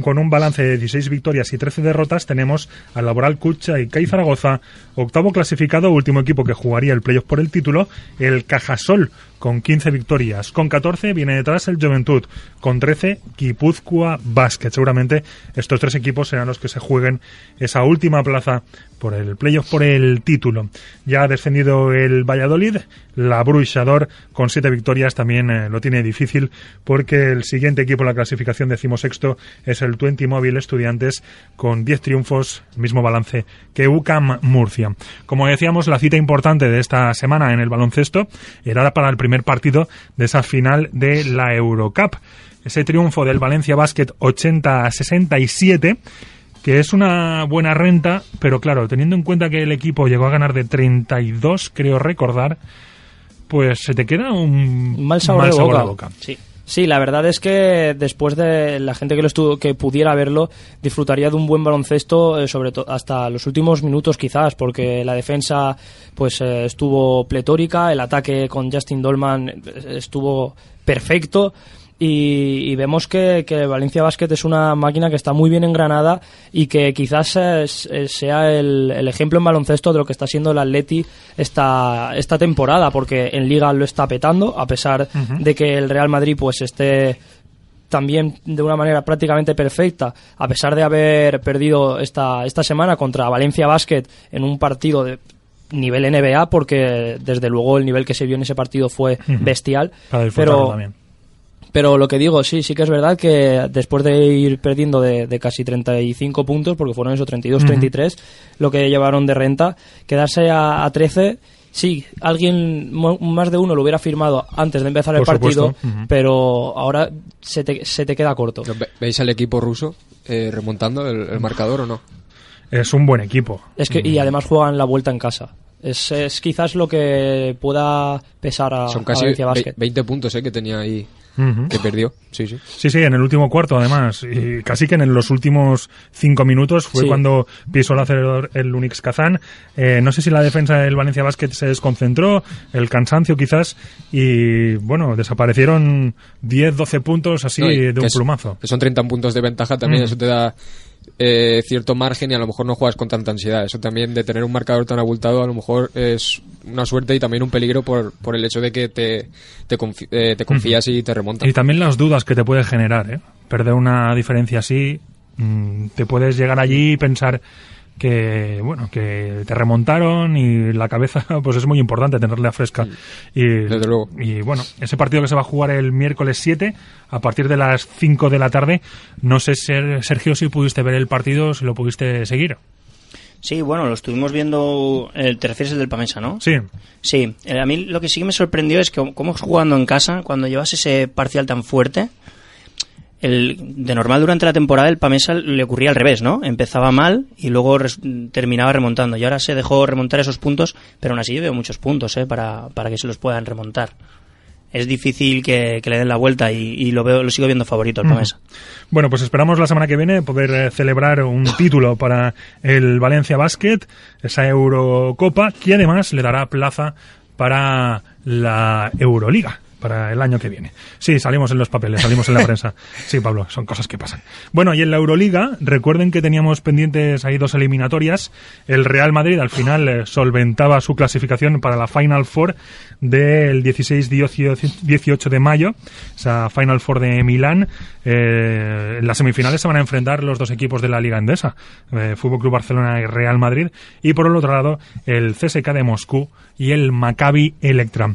Speaker 7: Con un balance de 16 victorias y 13 derrotas tenemos al Laboral Cucha y CAI Zaragoza, octavo clasificado, último equipo que jugaría el playoff por el título, el Cajasol con 15 victorias, con 14 viene detrás el Juventud, con 13 Guipúzcoa Basket. Seguramente estos tres equipos serán los que se jueguen esa última plaza por el playoff por el título. Ya ha descendido el Valladolid, la Bruixador con siete victorias también eh, lo tiene difícil porque el siguiente equipo en la clasificación decimosexto es el Twenty Móvil Estudiantes con 10 triunfos, mismo balance que UCAM Murcia. Como decíamos, la cita importante de esta semana en el baloncesto era para el primer partido de esa final de la Eurocup. Ese triunfo del Valencia Basket 80 a 67 que es una buena renta, pero claro, teniendo en cuenta que el equipo llegó a ganar de 32, creo recordar, pues se te queda un
Speaker 9: Mal sabor, de, boca.
Speaker 7: de boca.
Speaker 9: Sí. Sí, la verdad es que después de la gente que lo estuvo, que pudiera verlo, disfrutaría de un buen baloncesto, eh, sobre todo hasta los últimos minutos quizás, porque la defensa pues eh, estuvo pletórica, el ataque con Justin Dolman eh, estuvo perfecto. Y, y vemos que, que Valencia Basket es una máquina que está muy bien engranada y que quizás eh, sea el, el ejemplo en baloncesto de lo que está siendo el Atleti esta, esta temporada, porque en Liga lo está petando, a pesar de que el Real Madrid pues esté también de una manera prácticamente perfecta, a pesar de haber perdido esta, esta semana contra Valencia Basket en un partido de nivel NBA, porque desde luego el nivel que se vio en ese partido fue bestial.
Speaker 7: Para disfrutarlo
Speaker 9: pero,
Speaker 7: también.
Speaker 9: Pero lo que digo, sí, sí que es verdad que después de ir perdiendo de, de casi 35 puntos, porque fueron eso, 32,
Speaker 7: Ujú.
Speaker 9: 33, lo que llevaron de renta, quedarse a, a 13, sí, alguien, más de uno lo hubiera firmado antes de empezar el partido, pero ahora se te, se te queda corto.
Speaker 8: Ve- ¿Veis al equipo ruso eh, remontando el, el marcador o no?
Speaker 7: Es un buen equipo.
Speaker 9: Es que, y además juegan la vuelta en casa. Es, es quizás lo que pueda pesar a,
Speaker 8: Son
Speaker 9: a
Speaker 8: casi
Speaker 9: Basket.
Speaker 8: 20 puntos eh, que tenía ahí, Que perdió. Sí, sí.
Speaker 7: Sí, sí, en el último cuarto, además. Y casi que en los últimos cinco minutos fue
Speaker 9: Sí.
Speaker 7: cuando pisó el acelerador el Unix Kazán. Eh, no sé si la defensa del Valencia Basket se desconcentró, el cansancio quizás, y bueno, desaparecieron 10, 12 puntos así
Speaker 8: No,
Speaker 7: de
Speaker 8: que
Speaker 7: un
Speaker 8: es-
Speaker 7: plumazo.
Speaker 8: que son 30 puntos de ventaja también, eso te da eh, cierto margen y a lo mejor no juegas con tanta ansiedad. Eso también de tener un marcador tan abultado a lo mejor es una suerte y también un peligro por, por el hecho de que te, te, eh, confías y te remontas.
Speaker 7: Y también las dudas que te puede generar, ¿eh? Perder una diferencia así, mm, te puedes llegar allí y pensar que, bueno, que te remontaron y la cabeza, pues es muy importante tenerla fresca. Y,
Speaker 8: Desde luego.
Speaker 7: Y bueno, ese partido que se va a jugar el miércoles 7, a partir de las 5 de la tarde, no sé, Ser- Sergio, si pudiste ver el partido, si lo pudiste seguir.
Speaker 10: Sí, bueno, lo estuvimos viendo. El, te refieres al del Pamesa, ¿no?
Speaker 7: Sí.
Speaker 10: Sí, eh, a mí lo que sí que me sorprendió es que, como jugando en casa, cuando llevas ese parcial tan fuerte, el, de normal durante la temporada el Pamesa le ocurría al revés, ¿no? Empezaba mal y luego res- terminaba remontando. Y ahora se dejó remontar esos puntos, pero aún así yo veo muchos puntos, ¿eh? Para, para que se los puedan remontar. Es difícil que, que le den la vuelta y, y lo veo lo sigo viendo favorito al
Speaker 7: Ujú.
Speaker 10: Pamesa.
Speaker 7: Bueno, pues esperamos la semana que viene poder eh, celebrar un título para el Valencia Basket, esa Eurocopa, que además le dará plaza para la Euroliga para el año que viene. Sí, salimos en los papeles, salimos en la prensa. Sí, Pablo, son cosas que pasan. Bueno, y en la Euroliga, recuerden que teníamos pendientes ahí dos eliminatorias. El Real Madrid al final eh, solventaba su clasificación para la Final Four del 16-18 de mayo, esa Final Four de Milán. Eh, en las semifinales se van a enfrentar los dos equipos de la Liga Endesa, eh, Fútbol Club Barcelona y Real Madrid, y por el otro lado el CSK de Moscú y el Maccabi Electra.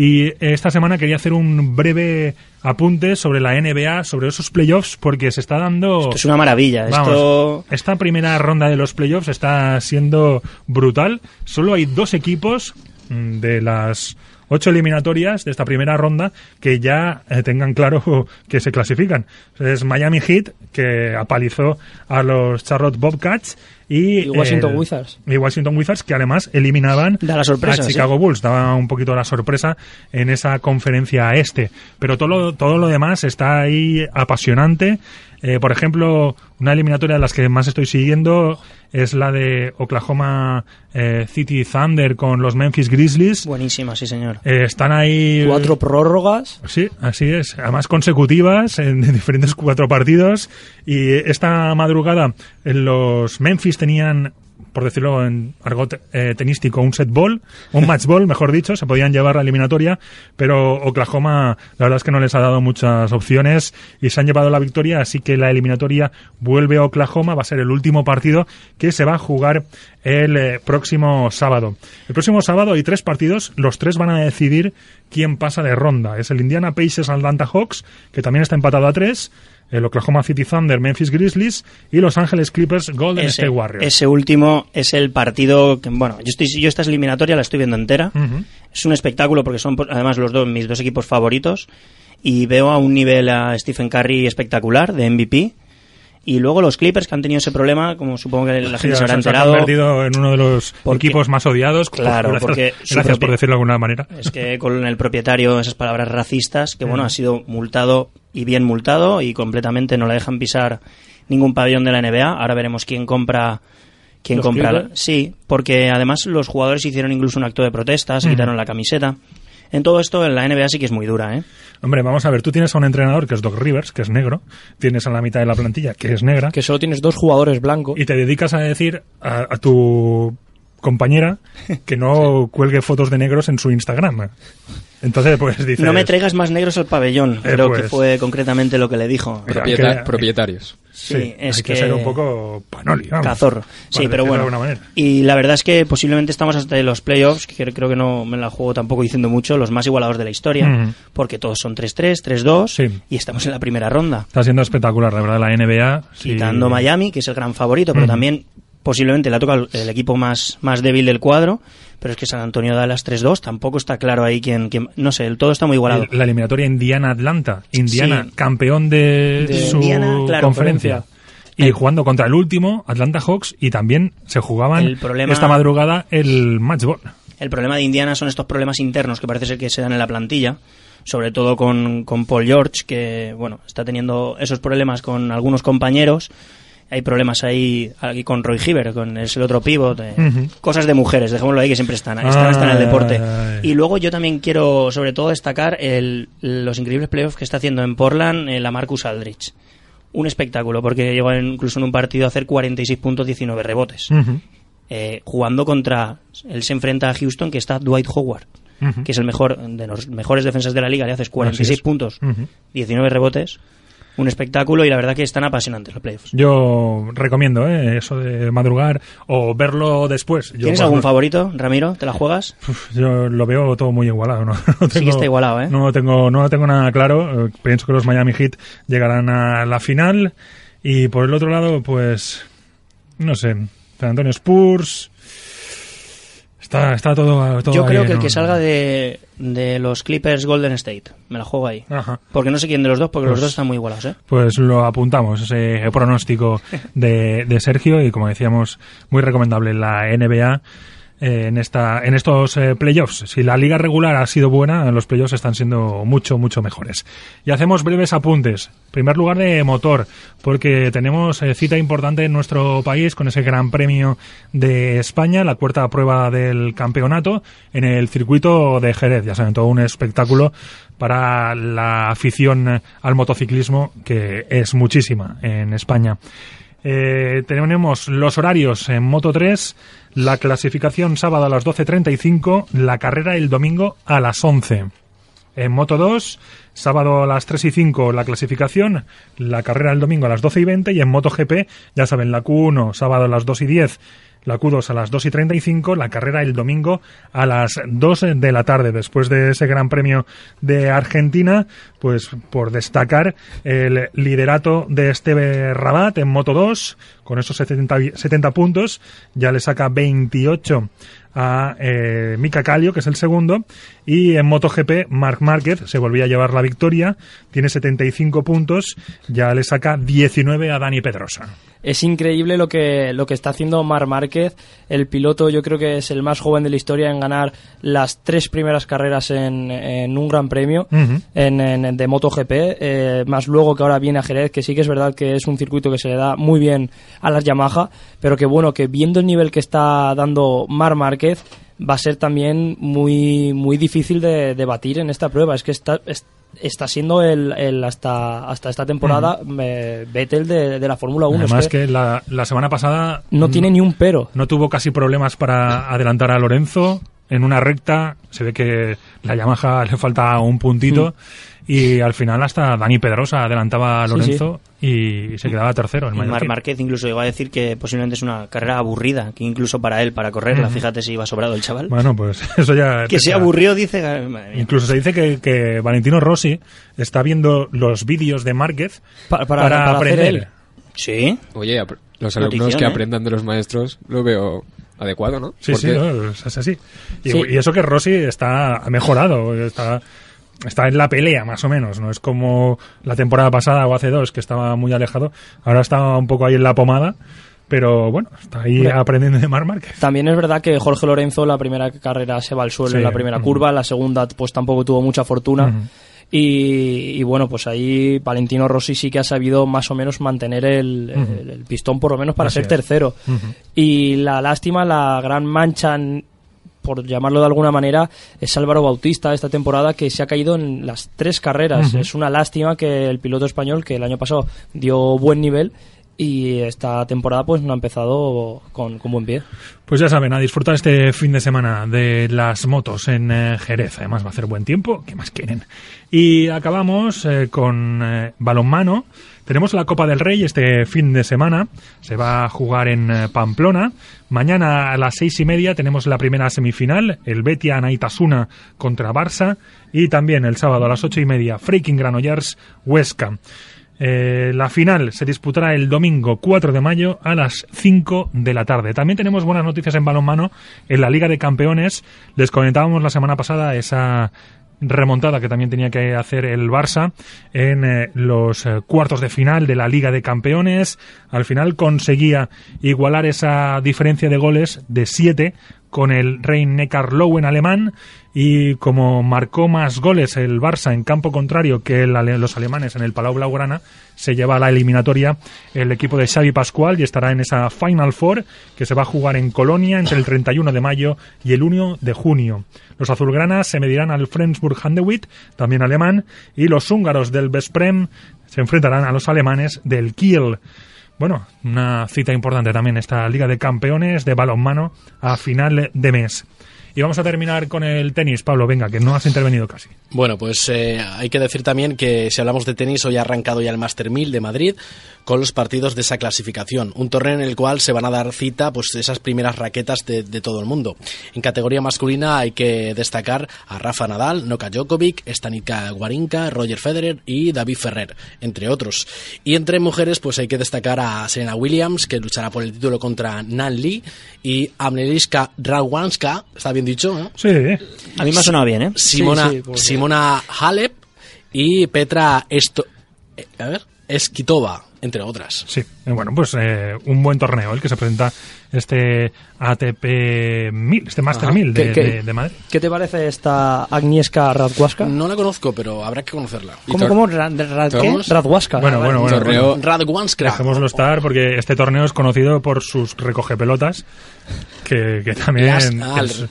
Speaker 7: Y esta semana quería hacer un breve apunte sobre la NBA, sobre esos playoffs, porque se está dando...
Speaker 10: Esto es una maravilla.
Speaker 7: Vamos,
Speaker 10: Esto
Speaker 7: esta primera ronda de los playoffs está siendo brutal. Solo hay dos equipos mm, de las ocho eliminatorias de esta primera ronda que ya eh, tengan claro que se clasifican. Es Miami Heat, que apalizó a los Charlotte Bobcats, y,
Speaker 9: Y Washington
Speaker 7: el-
Speaker 9: Wizards.
Speaker 7: Y Washington Wizards, que además eliminaban
Speaker 10: Da la sorpresa,
Speaker 7: a
Speaker 10: sí.
Speaker 7: Chicago Bulls. Daba un poquito la sorpresa en esa conferencia este. Pero todo lo, todo lo demás está ahí apasionante. Eh, por ejemplo, una eliminatoria de las que más estoy siguiendo es la de Oklahoma eh, City Thunder con los Memphis Grizzlies.
Speaker 10: buenísima, sí señor.
Speaker 7: Eh, están ahí.
Speaker 9: Cuatro prórrogas.
Speaker 7: Sí, así es. Además consecutivas en diferentes cuatro partidos. Y esta madrugada en los Memphis tenían, por decirlo en argot eh, tenístico, un set ball, un match ball, mejor dicho. Se podían llevar la eliminatoria, pero Oklahoma, la verdad es que no les ha dado muchas opciones y se han llevado la victoria. Así que la eliminatoria vuelve a Oklahoma. Va a ser el último partido que se va a jugar el eh, próximo sábado. El próximo sábado hay tres partidos, los tres van a decidir quién pasa de ronda. Es el Indiana Pacers Atlanta Hawks, que también está empatado a tres, el Oklahoma City Thunder Memphis Grizzlies y Los Ángeles Clippers Golden
Speaker 10: Ese,
Speaker 7: State Warriors.
Speaker 10: ese último es el partido que, bueno, yo estoy yo esta eliminatoria la estoy viendo entera. Es un espectáculo porque son además los dos mis dos equipos favoritos y veo a un nivel a Stephen Curry espectacular de MVP. Y luego los Clippers que han tenido ese problema, como supongo que la
Speaker 7: Sí,
Speaker 10: gente se habrá
Speaker 7: han
Speaker 10: enterado.
Speaker 7: convertido en uno de los
Speaker 10: Porque-
Speaker 7: equipos más odiados.
Speaker 10: Claro,
Speaker 7: Gracias-
Speaker 10: porque
Speaker 7: Gracias por decirlo de alguna manera.
Speaker 10: Es que con el propietario esas palabras racistas, que bueno,
Speaker 7: Mm.
Speaker 10: ha sido multado y bien multado y completamente no le dejan pisar ningún pabellón de la NBA. Ahora veremos quién compra quién
Speaker 9: ¿Los
Speaker 10: compra.
Speaker 9: Clippers?
Speaker 10: Sí, porque además los jugadores hicieron incluso un acto de protesta, se
Speaker 7: Mm.
Speaker 10: quitaron la camiseta. En todo esto en la NBA sí que es muy dura, ¿eh?
Speaker 7: Hombre, vamos a ver, tú tienes a un entrenador que es Doc Rivers, que es negro, tienes a la mitad de la plantilla que es negra,
Speaker 9: Que solo tienes dos jugadores blancos.
Speaker 7: y te dedicas a decir a, a tu compañera que no cuelgue fotos de negros en su Instagram. Entonces, pues dices...
Speaker 10: No me traigas más negros al pabellón,
Speaker 7: Eh,
Speaker 10: creo que
Speaker 7: pues-
Speaker 10: fue concretamente lo que le dijo.
Speaker 7: Pero
Speaker 8: Propieta-
Speaker 7: que-
Speaker 8: propietarios.
Speaker 7: Sí,
Speaker 10: Sí, es
Speaker 7: hay que,
Speaker 10: que-
Speaker 7: ser un poco panoli, vamos.
Speaker 10: Cazorro. Sí, pero
Speaker 7: de
Speaker 10: bueno. Y la verdad es que posiblemente estamos hasta los playoffs, que creo que no me la juego tampoco diciendo mucho, los más igualados de la historia, porque todos son 3-3, 3-2
Speaker 7: Sí.
Speaker 10: y estamos en la primera ronda.
Speaker 7: Está siendo espectacular, la verdad, la NBA. sí.
Speaker 10: Quitando Miami, que es el gran favorito, pero también posiblemente le toca el, el equipo más, más débil del cuadro, pero es que San Antonio da las 3-2, tampoco está claro ahí quién, quién- no sé, el todo está muy igualado.
Speaker 7: La eliminatoria Indiana-Atlanta. Indiana,
Speaker 10: Sí.
Speaker 7: campeón de,
Speaker 10: De
Speaker 7: su
Speaker 10: Indiana, claro,
Speaker 7: conferencia. y jugando contra el último, Atlanta Hawks, y también se jugaban
Speaker 10: El problema-
Speaker 7: esta madrugada el match ball.
Speaker 10: El problema de Indiana son estos problemas internos que parece ser que se dan en la plantilla, sobre todo con, con Paul George, que bueno está teniendo esos problemas con algunos compañeros. Hay problemas ahí, aquí con Roy Hibbert, con es el otro pivot. eh. Cosas de mujeres, dejémoslo ahí que siempre están, están, en el deporte.
Speaker 7: ay.
Speaker 10: Y luego yo también quiero sobre todo destacar el, los increíbles playoffs que está haciendo en Portland eh, la Marcus Aldrich. Un espectáculo, porque llegó incluso en un partido a hacer 46 puntos, 19 rebotes eh, jugando contra. Él se enfrenta a Houston, que está Dwight Howard, que es el mejor de los mejores defensas de la liga. Le haces 46
Speaker 7: Así es.
Speaker 10: puntos,
Speaker 7: Ujú.
Speaker 10: 19 rebotes. Un espectáculo y la verdad que están apasionantes los playoffs.
Speaker 7: Yo recomiendo ¿eh? eso de madrugar o verlo después. Yo,
Speaker 10: ¿Tienes algún favorito, Ramiro? ¿Te la juegas?
Speaker 7: Yo lo veo todo muy igualado. No, No
Speaker 10: Sí que está igualado, ¿eh?
Speaker 7: No tengo, no lo tengo nada claro. Eh, Pienso que los Miami Heat llegarán a la final. Y por el otro lado, pues, no sé, San Antonio Spurs. Está, está todo, todo
Speaker 10: Yo creo
Speaker 7: ahí,
Speaker 10: que el que salga de, de los Clippers Golden State. Me la juego ahí.
Speaker 7: Ajá.
Speaker 10: Porque no sé quién de los dos, porque
Speaker 7: Pues-
Speaker 10: los dos están muy igualados, ¿eh?
Speaker 7: Pues lo apuntamos, ese pronóstico de, de Sergio y como decíamos, muy recomendable la NBA en esta en estos eh, playoffs. Si la liga regular ha sido buena, los playoffs están siendo mucho, mucho mejores. Y hacemos breves apuntes. Primer lugar de motor, porque tenemos eh, cita importante en nuestro país con ese Gran Premio de España, la cuarta prueba del campeonato en el circuito de Jerez. Ya saben, todo un espectáculo para la afición eh, al motociclismo, que es muchísima en España. Eh, tenemos los horarios en Moto 3, la clasificación sábado a las 12.35, la carrera el domingo a las 11. En Moto 2, sábado a las 3 y 5 la clasificación, la carrera el domingo a las 12 y 20 y en Moto GP, ya saben, la Q1 sábado a las 2 y 10, la Q2 a las 2 y 35, la carrera el domingo a las 2 de la tarde. Después de ese Gran Premio de Argentina, pues por destacar el liderato de Esteve Rabat en Moto 2, con esos 70, vi- 70 puntos, ya le saca 28 a eh, Mika Kallio, que es el segundo, y en MotoGP Marc Márquez se volvía a llevar la victoria, tiene 75 puntos, ya le saca 19 a Dani Pedrosa.
Speaker 9: Es increíble lo que, lo que está haciendo Mar Márquez. El piloto yo creo que es el más joven de la historia en ganar las tres primeras carreras en, en un gran premio en, en- de MotoGP. eh, más luego que ahora viene a Jerez, que sí que es verdad que es un circuito que se le da muy bien a las Yamaha, pero que bueno, que viendo el nivel que está dando Mar Márquez, va a ser también muy, muy difícil de, de batir en esta prueba. Es que está, es- está siendo el, el hasta, hasta esta temporada eh, Vettel de, de la Fórmula 1. Es
Speaker 7: Además
Speaker 9: que
Speaker 7: que la, la semana pasada
Speaker 9: no tiene ni un pero.
Speaker 7: no tuvo casi problemas para adelantar a Lorenzo en una recta, se ve que la Yamaha le falta un puntito y al final hasta Dani Pedrosa adelantaba a
Speaker 9: Sí,
Speaker 7: Lorenzo y se quedaba tercero en
Speaker 10: Mar. Márquez incluso llegó a decir que posiblemente es una carrera aburrida, que incluso para él, para correrla, fíjate si iba sobrado el chaval.
Speaker 7: Bueno, pues eso ya...
Speaker 10: que se aburrió, dice.
Speaker 7: Incluso se dice que, que Valentino Rossi está viendo los vídeos de Márquez
Speaker 9: Pa-
Speaker 7: para,
Speaker 9: para- para hacer
Speaker 7: aprender.
Speaker 9: él.
Speaker 10: Sí.
Speaker 8: Oye, ap- los
Speaker 10: Notición,
Speaker 8: alumnos que
Speaker 10: ¿eh?
Speaker 8: aprendan de los maestros lo veo adecuado, ¿no?
Speaker 7: Sí, sí,
Speaker 8: Porque-
Speaker 7: no, es es así. Y,
Speaker 9: Sí.
Speaker 7: y eso que Rossi está ha mejorado, está está en la pelea más o menos, no es como la temporada pasada o hace dos que estaba muy alejado, ahora está un poco ahí en la pomada, pero bueno, está ahí aprendiendo de Mar Márquez.
Speaker 9: También es verdad que Jorge Lorenzo la primera carrera se va al suelo
Speaker 7: Sí,
Speaker 9: en la primera curva, la segunda pues tampoco tuvo mucha fortuna. Y, y bueno, pues ahí Valentino Rossi sí que ha sabido más o menos mantener el,
Speaker 7: Ujú.
Speaker 9: el- el pistón por lo menos para
Speaker 7: Así
Speaker 9: ser tercero. Y la lástima, la gran mancha, por llamarlo de alguna manera, es Álvaro Bautista esta temporada que se ha caído en las tres carreras. Es una lástima que el piloto español, que el año pasado dio buen nivel, y esta temporada pues no ha empezado con, con buen pie.
Speaker 7: Pues ya saben, a disfrutar este fin de semana de las motos en eh, Jerez. Además va a hacer buen tiempo, ¿qué más quieren? Y acabamos eh, con eh, balonmano. Tenemos la Copa del Rey este fin de semana. Se va a jugar en eh, Pamplona. Mañana a las seis y media tenemos la primera semifinal, el Betia Naitasuna contra Barça. Y también el sábado a las ocho y media, Freaking Granollers Huesca. Eh, la final se disputará el domingo 4 de mayo a las 5 de la tarde. También tenemos buenas noticias en balonmano en la Liga de Campeones. Les comentábamos la semana pasada esa remontada que también tenía que hacer el Barça en eh, los eh, cuartos de final de la Liga de Campeones. Al final conseguía igualar esa diferencia de goles de 7 con el Rein Neckar Lowen alemán y como marcó más goles el Barça en campo contrario que el los alemanes en el Palau Blaugrana, se lleva a la eliminatoria el equipo de Xavi Pascual y estará en esa Final Four que se va a jugar en Colonia entre el 31 de mayo y el 1 de junio. Los azulgranas se medirán al Flensburg Handewitt, también alemán, y los húngaros del Vesprem se enfrentarán a los alemanes del Kiel. Bueno, una cita importante también esta Liga de Campeones de balonmano a final de mes. Y vamos a terminar con el tenis. Pablo, venga, que no has intervenido casi.
Speaker 11: Bueno, pues eh, hay que decir también que si hablamos de tenis, hoy ha arrancado ya el Master 1000 de Madrid con los partidos de esa clasificación. Un torneo en el cual se van a dar cita pues esas primeras raquetas de, todo el mundo. En categoría masculina hay que destacar a Rafa Nadal, Noka Djokovic, Stanika Warinka, Roger Federer y David Ferrer, entre otros. Y entre mujeres pues hay que destacar a Serena Williams, que luchará por el título contra Nan Lee, y Amneliska Radwanska, está bien dicho, ¿no?
Speaker 7: Sí.
Speaker 10: A mí me ha sonado bien, ¿eh?
Speaker 11: Simona, Simona Halep y Petra Esto... Eh, a ver, Esquitova entre otras.
Speaker 7: Sí, bueno, pues eh, un buen torneo el que se presenta este ATP 1000, este Master 1000 de, de, Madrid.
Speaker 9: ¿Qué te parece esta Agnieszka Radwaska?
Speaker 11: No la conozco, pero habrá que conocerla.
Speaker 9: ¿Cómo, cómo? Rad, Radwaska.
Speaker 7: Bueno, bueno, bueno.
Speaker 11: Torneo Radwanska.
Speaker 7: Dejémoslo estar porque este torneo es conocido por sus recogepelotas, que, que también es,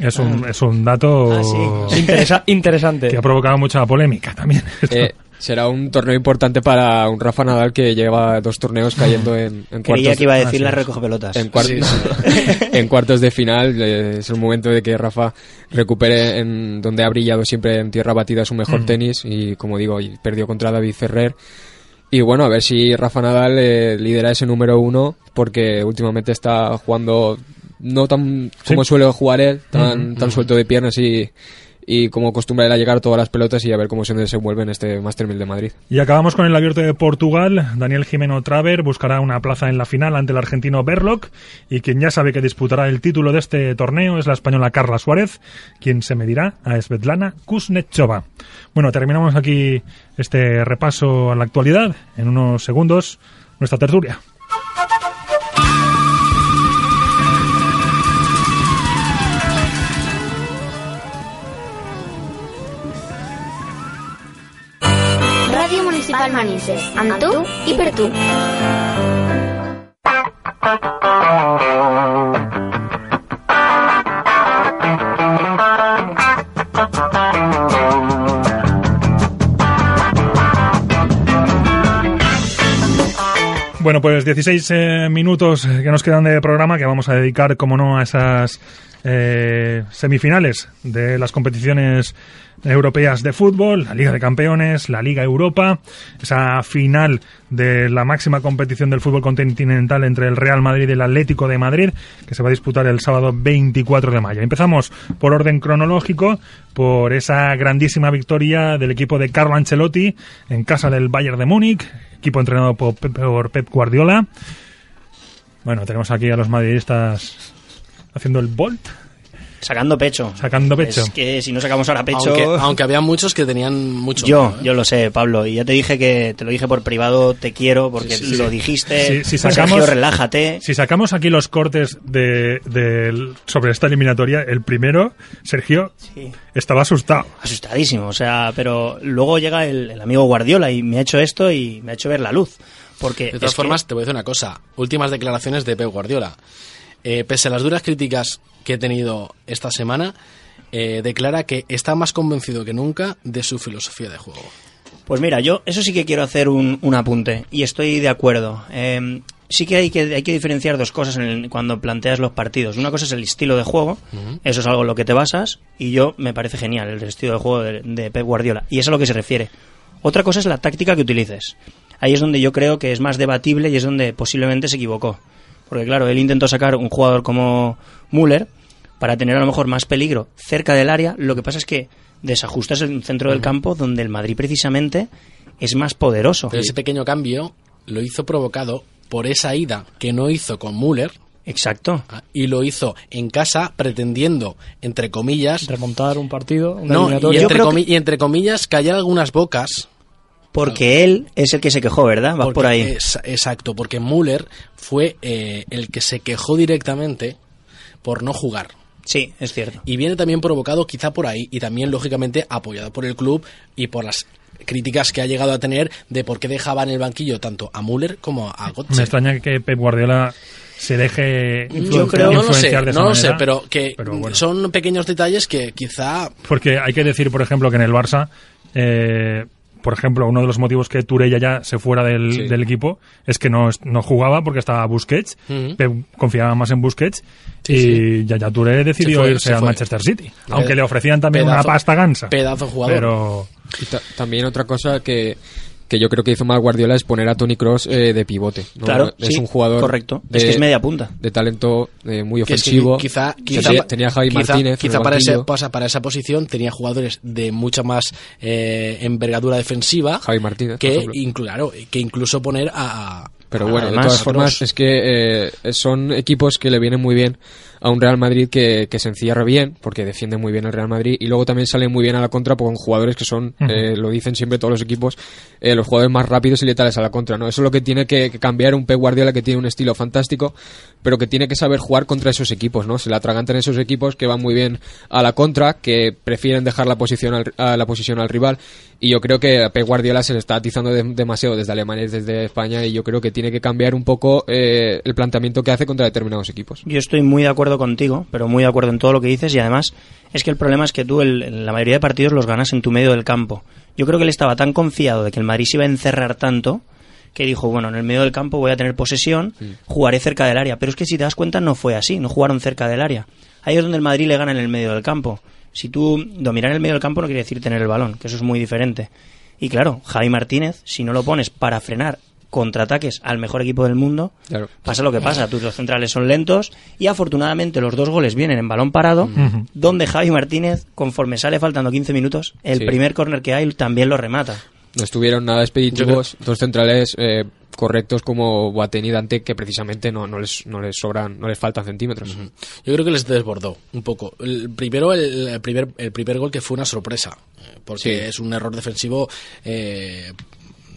Speaker 7: es, un, es un dato
Speaker 9: ah, interesante.
Speaker 7: Que ha provocado mucha polémica también.
Speaker 8: Eh, será un torneo importante para un Rafa Nadal que lleva dos torneos cayendo en, en
Speaker 10: Creía que iba a decir la recoge pelotas.
Speaker 8: En, en cuartos de final eh, es el momento de que Rafa recupere en donde ha brillado siempre en tierra batida su mejor mm. tenis y como digo, perdió contra David Ferrer. Y bueno, a ver si Rafa Nadal eh, lidera ese número uno porque últimamente está jugando no tan como suele jugar él, tan, tan suelto de piernas y y como acostumbra a llegar todas las pelotas y a ver cómo se desenvuelve en este Master 1000 de Madrid.
Speaker 7: Y acabamos con el abierto de Portugal. Daniel Jimeno Traver buscará una plaza en la final ante el argentino Berloc y quien ya sabe que disputará el título de este torneo es la española Carla Suárez, quien se medirá a Svetlana Kuznetsova. Bueno, terminamos aquí este repaso a la actualidad. En unos segundos, nuestra tertulia.
Speaker 12: Municipal Manises, amb tu i per tu.
Speaker 7: Bueno, pues 16 eh, minutos que nos quedan de programa que vamos a dedicar, como no, a esas eh, semifinales de las competiciones europeas de fútbol, la Liga de Campeones, la Liga Europa, esa final de la máxima competición del fútbol continental entre el Real Madrid y el Atlético de Madrid, que se va a disputar el sábado 24 de mayo. Empezamos por orden cronológico, por esa grandísima victoria del equipo de Carlo Ancelotti en casa del Bayern de Múnich, equipo entrenado por Pep Guardiola. Bueno, tenemos aquí a los madridistas haciendo el Bolt.
Speaker 10: Sacando pecho.
Speaker 7: Sacando pecho.
Speaker 10: Es que si no sacamos ahora pecho.
Speaker 11: Aunque, había muchos que tenían mucho.
Speaker 10: Yo, ¿eh? yo lo sé, Pablo. Y ya te dije que te lo dije por privado, te quiero, porque lo dijiste.
Speaker 7: Si, sacamos,
Speaker 10: relájate.
Speaker 7: Si sacamos aquí los cortes de, sobre esta eliminatoria, el primero, Sergio, estaba asustado.
Speaker 10: Asustadísimo, o sea, pero luego llega el, amigo Guardiola y me ha hecho esto y me ha hecho ver la luz. Porque
Speaker 11: de todas formas, te voy a decir una cosa. Últimas declaraciones de Pep Guardiola. Eh, pese a las duras críticas que he tenido esta semana, eh, declara que está más convencido que nunca de su filosofía de juego.
Speaker 10: Pues mira, yo eso sí que quiero hacer un, apunte y estoy de acuerdo. Em, sí que hay, que hay que diferenciar dos cosas cuando planteas los partidos. Una cosa es el estilo de juego, eso es algo en lo que te basas y yo me parece genial el estilo de juego de, de Pep Guardiola y es a lo que se refiere. Otra cosa es la táctica que utilices. Ahí es donde yo creo que es más debatible y es donde posiblemente se equivocó. Porque claro, él intentó sacar un jugador como Müller para tener a lo mejor más peligro cerca del área. Lo que pasa es que desajustas el centro del campo donde el Madrid precisamente es más poderoso.
Speaker 11: Pero ese pequeño cambio lo hizo provocado por esa ida que no hizo con Müller
Speaker 10: Exacto.
Speaker 11: Ah, Y lo hizo en casa pretendiendo, entre comillas...
Speaker 9: Remontar un partido, una
Speaker 11: No, y entre,
Speaker 10: Yo creo
Speaker 11: comi- y entre comillas callar algunas bocas.
Speaker 10: Porque él es el que se quejó, ¿verdad? Vas
Speaker 11: porque-
Speaker 10: por ahí.
Speaker 11: es- exacto, porque Müller fue eh, el que se quejó directamente por no jugar.
Speaker 10: Sí, es cierto.
Speaker 11: Y viene también provocado quizá por ahí y también lógicamente apoyado por el club y por las críticas que ha llegado a tener de por qué dejaba en el banquillo tanto a Müller como a
Speaker 7: Me
Speaker 11: Götze.
Speaker 7: extraña que Pep Guardiola se deje
Speaker 11: Yo creo, no lo sé,
Speaker 7: influenciar de esa
Speaker 11: no lo sé, pero que
Speaker 7: Pero bueno.
Speaker 11: son pequeños detalles que quizá
Speaker 7: Porque hay que decir, por ejemplo, que en el Barça, eh, por ejemplo, uno de los motivos que Turella ya se fuera del,
Speaker 11: Sí.
Speaker 7: del equipo es que no, no jugaba porque estaba Busquets, confiaba más en Busquets
Speaker 11: Sí,
Speaker 7: y
Speaker 11: sí.
Speaker 7: Yaya Touré decidió
Speaker 11: fue,
Speaker 7: irse
Speaker 11: se
Speaker 7: al. Manchester City, aunque le ofrecían también una pasta gansa.
Speaker 11: pedazo jugador.
Speaker 7: Pero
Speaker 8: Y ta- también otra cosa que, que yo creo que hizo mal Guardiola es poner a Tony Cross de pivote. ¿no?
Speaker 10: Claro,
Speaker 8: es
Speaker 10: sí,
Speaker 8: un jugador
Speaker 10: correcto. Es que es media punta.
Speaker 8: De talento eh, muy
Speaker 11: que es que
Speaker 8: ofensivo.
Speaker 11: quizá,
Speaker 8: tenía, tenía a Javi
Speaker 11: quizá-
Speaker 8: Martínez.
Speaker 11: quizá para, ese,
Speaker 8: banquillo.
Speaker 11: pasa- para esa posición tenía jugadores de mucha más eh, envergadura defensiva
Speaker 8: Javi Martínez,
Speaker 11: que, inclu- claro, que incluso poner a, a-
Speaker 8: Pero bueno,
Speaker 11: además,
Speaker 8: de todas formas, es que eh, son equipos que le vienen muy bien a un Real Madrid que, que se encierra bien, porque defiende muy bien el Real Madrid, y luego también sale muy bien a la contra con jugadores que son, eh, lo dicen siempre todos los equipos, eh, los jugadores más rápidos y letales a la contra. ¿no? Eso es lo que tiene que, que cambiar un Pep Guardiola que tiene un estilo fantástico, pero que tiene que saber jugar contra esos equipos. ¿no? Se le atragantan esos equipos que van muy bien a la contra, que prefieren dejar la posición al, a la posición al rival, y yo creo que a Pep Guardiola se le está atizando de- demasiado desde Alemania y desde España, y yo creo que tiene que cambiar un poco eh, el planteamiento que hace contra determinados equipos.
Speaker 10: Yo estoy muy de acuerdo contigo, pero muy de acuerdo en todo lo que dices y además es que el problema es que tú el- la mayoría de partidos los ganas en tu medio del campo. Yo creo que él estaba tan confiado de que el Madrid se iba a encerrar tanto que dijo, bueno, en el medio del campo voy a tener posesión, jugaré cerca del área. Pero es que si te das cuenta no fue así, no jugaron cerca del área. Ahí es donde el Madrid le gana en el medio del campo. Si tú dominar el medio del campo no quiere decir tener el balón, que eso es muy diferente. Y claro, Javi Martínez, si no lo pones para frenar contraataques al mejor equipo del mundo,
Speaker 8: Claro.
Speaker 10: pasa lo que pasa. Tus dos centrales son lentos y afortunadamente los dos goles vienen en balón parado, donde Javi Martínez, conforme sale faltando 15 minutos, el
Speaker 8: Sí.
Speaker 10: primer córner que hay también lo remata.
Speaker 8: No estuvieron nada expeditivos, dos centrales eh, correctos como Boateng y Dante, que precisamente no, no, les, no les sobran, no les faltan centímetros.
Speaker 11: Yo creo que les desbordó un poco. El primero, el, el primer, el primer gol que fue una sorpresa, eh, porque
Speaker 8: Sí.
Speaker 11: es un error defensivo eh,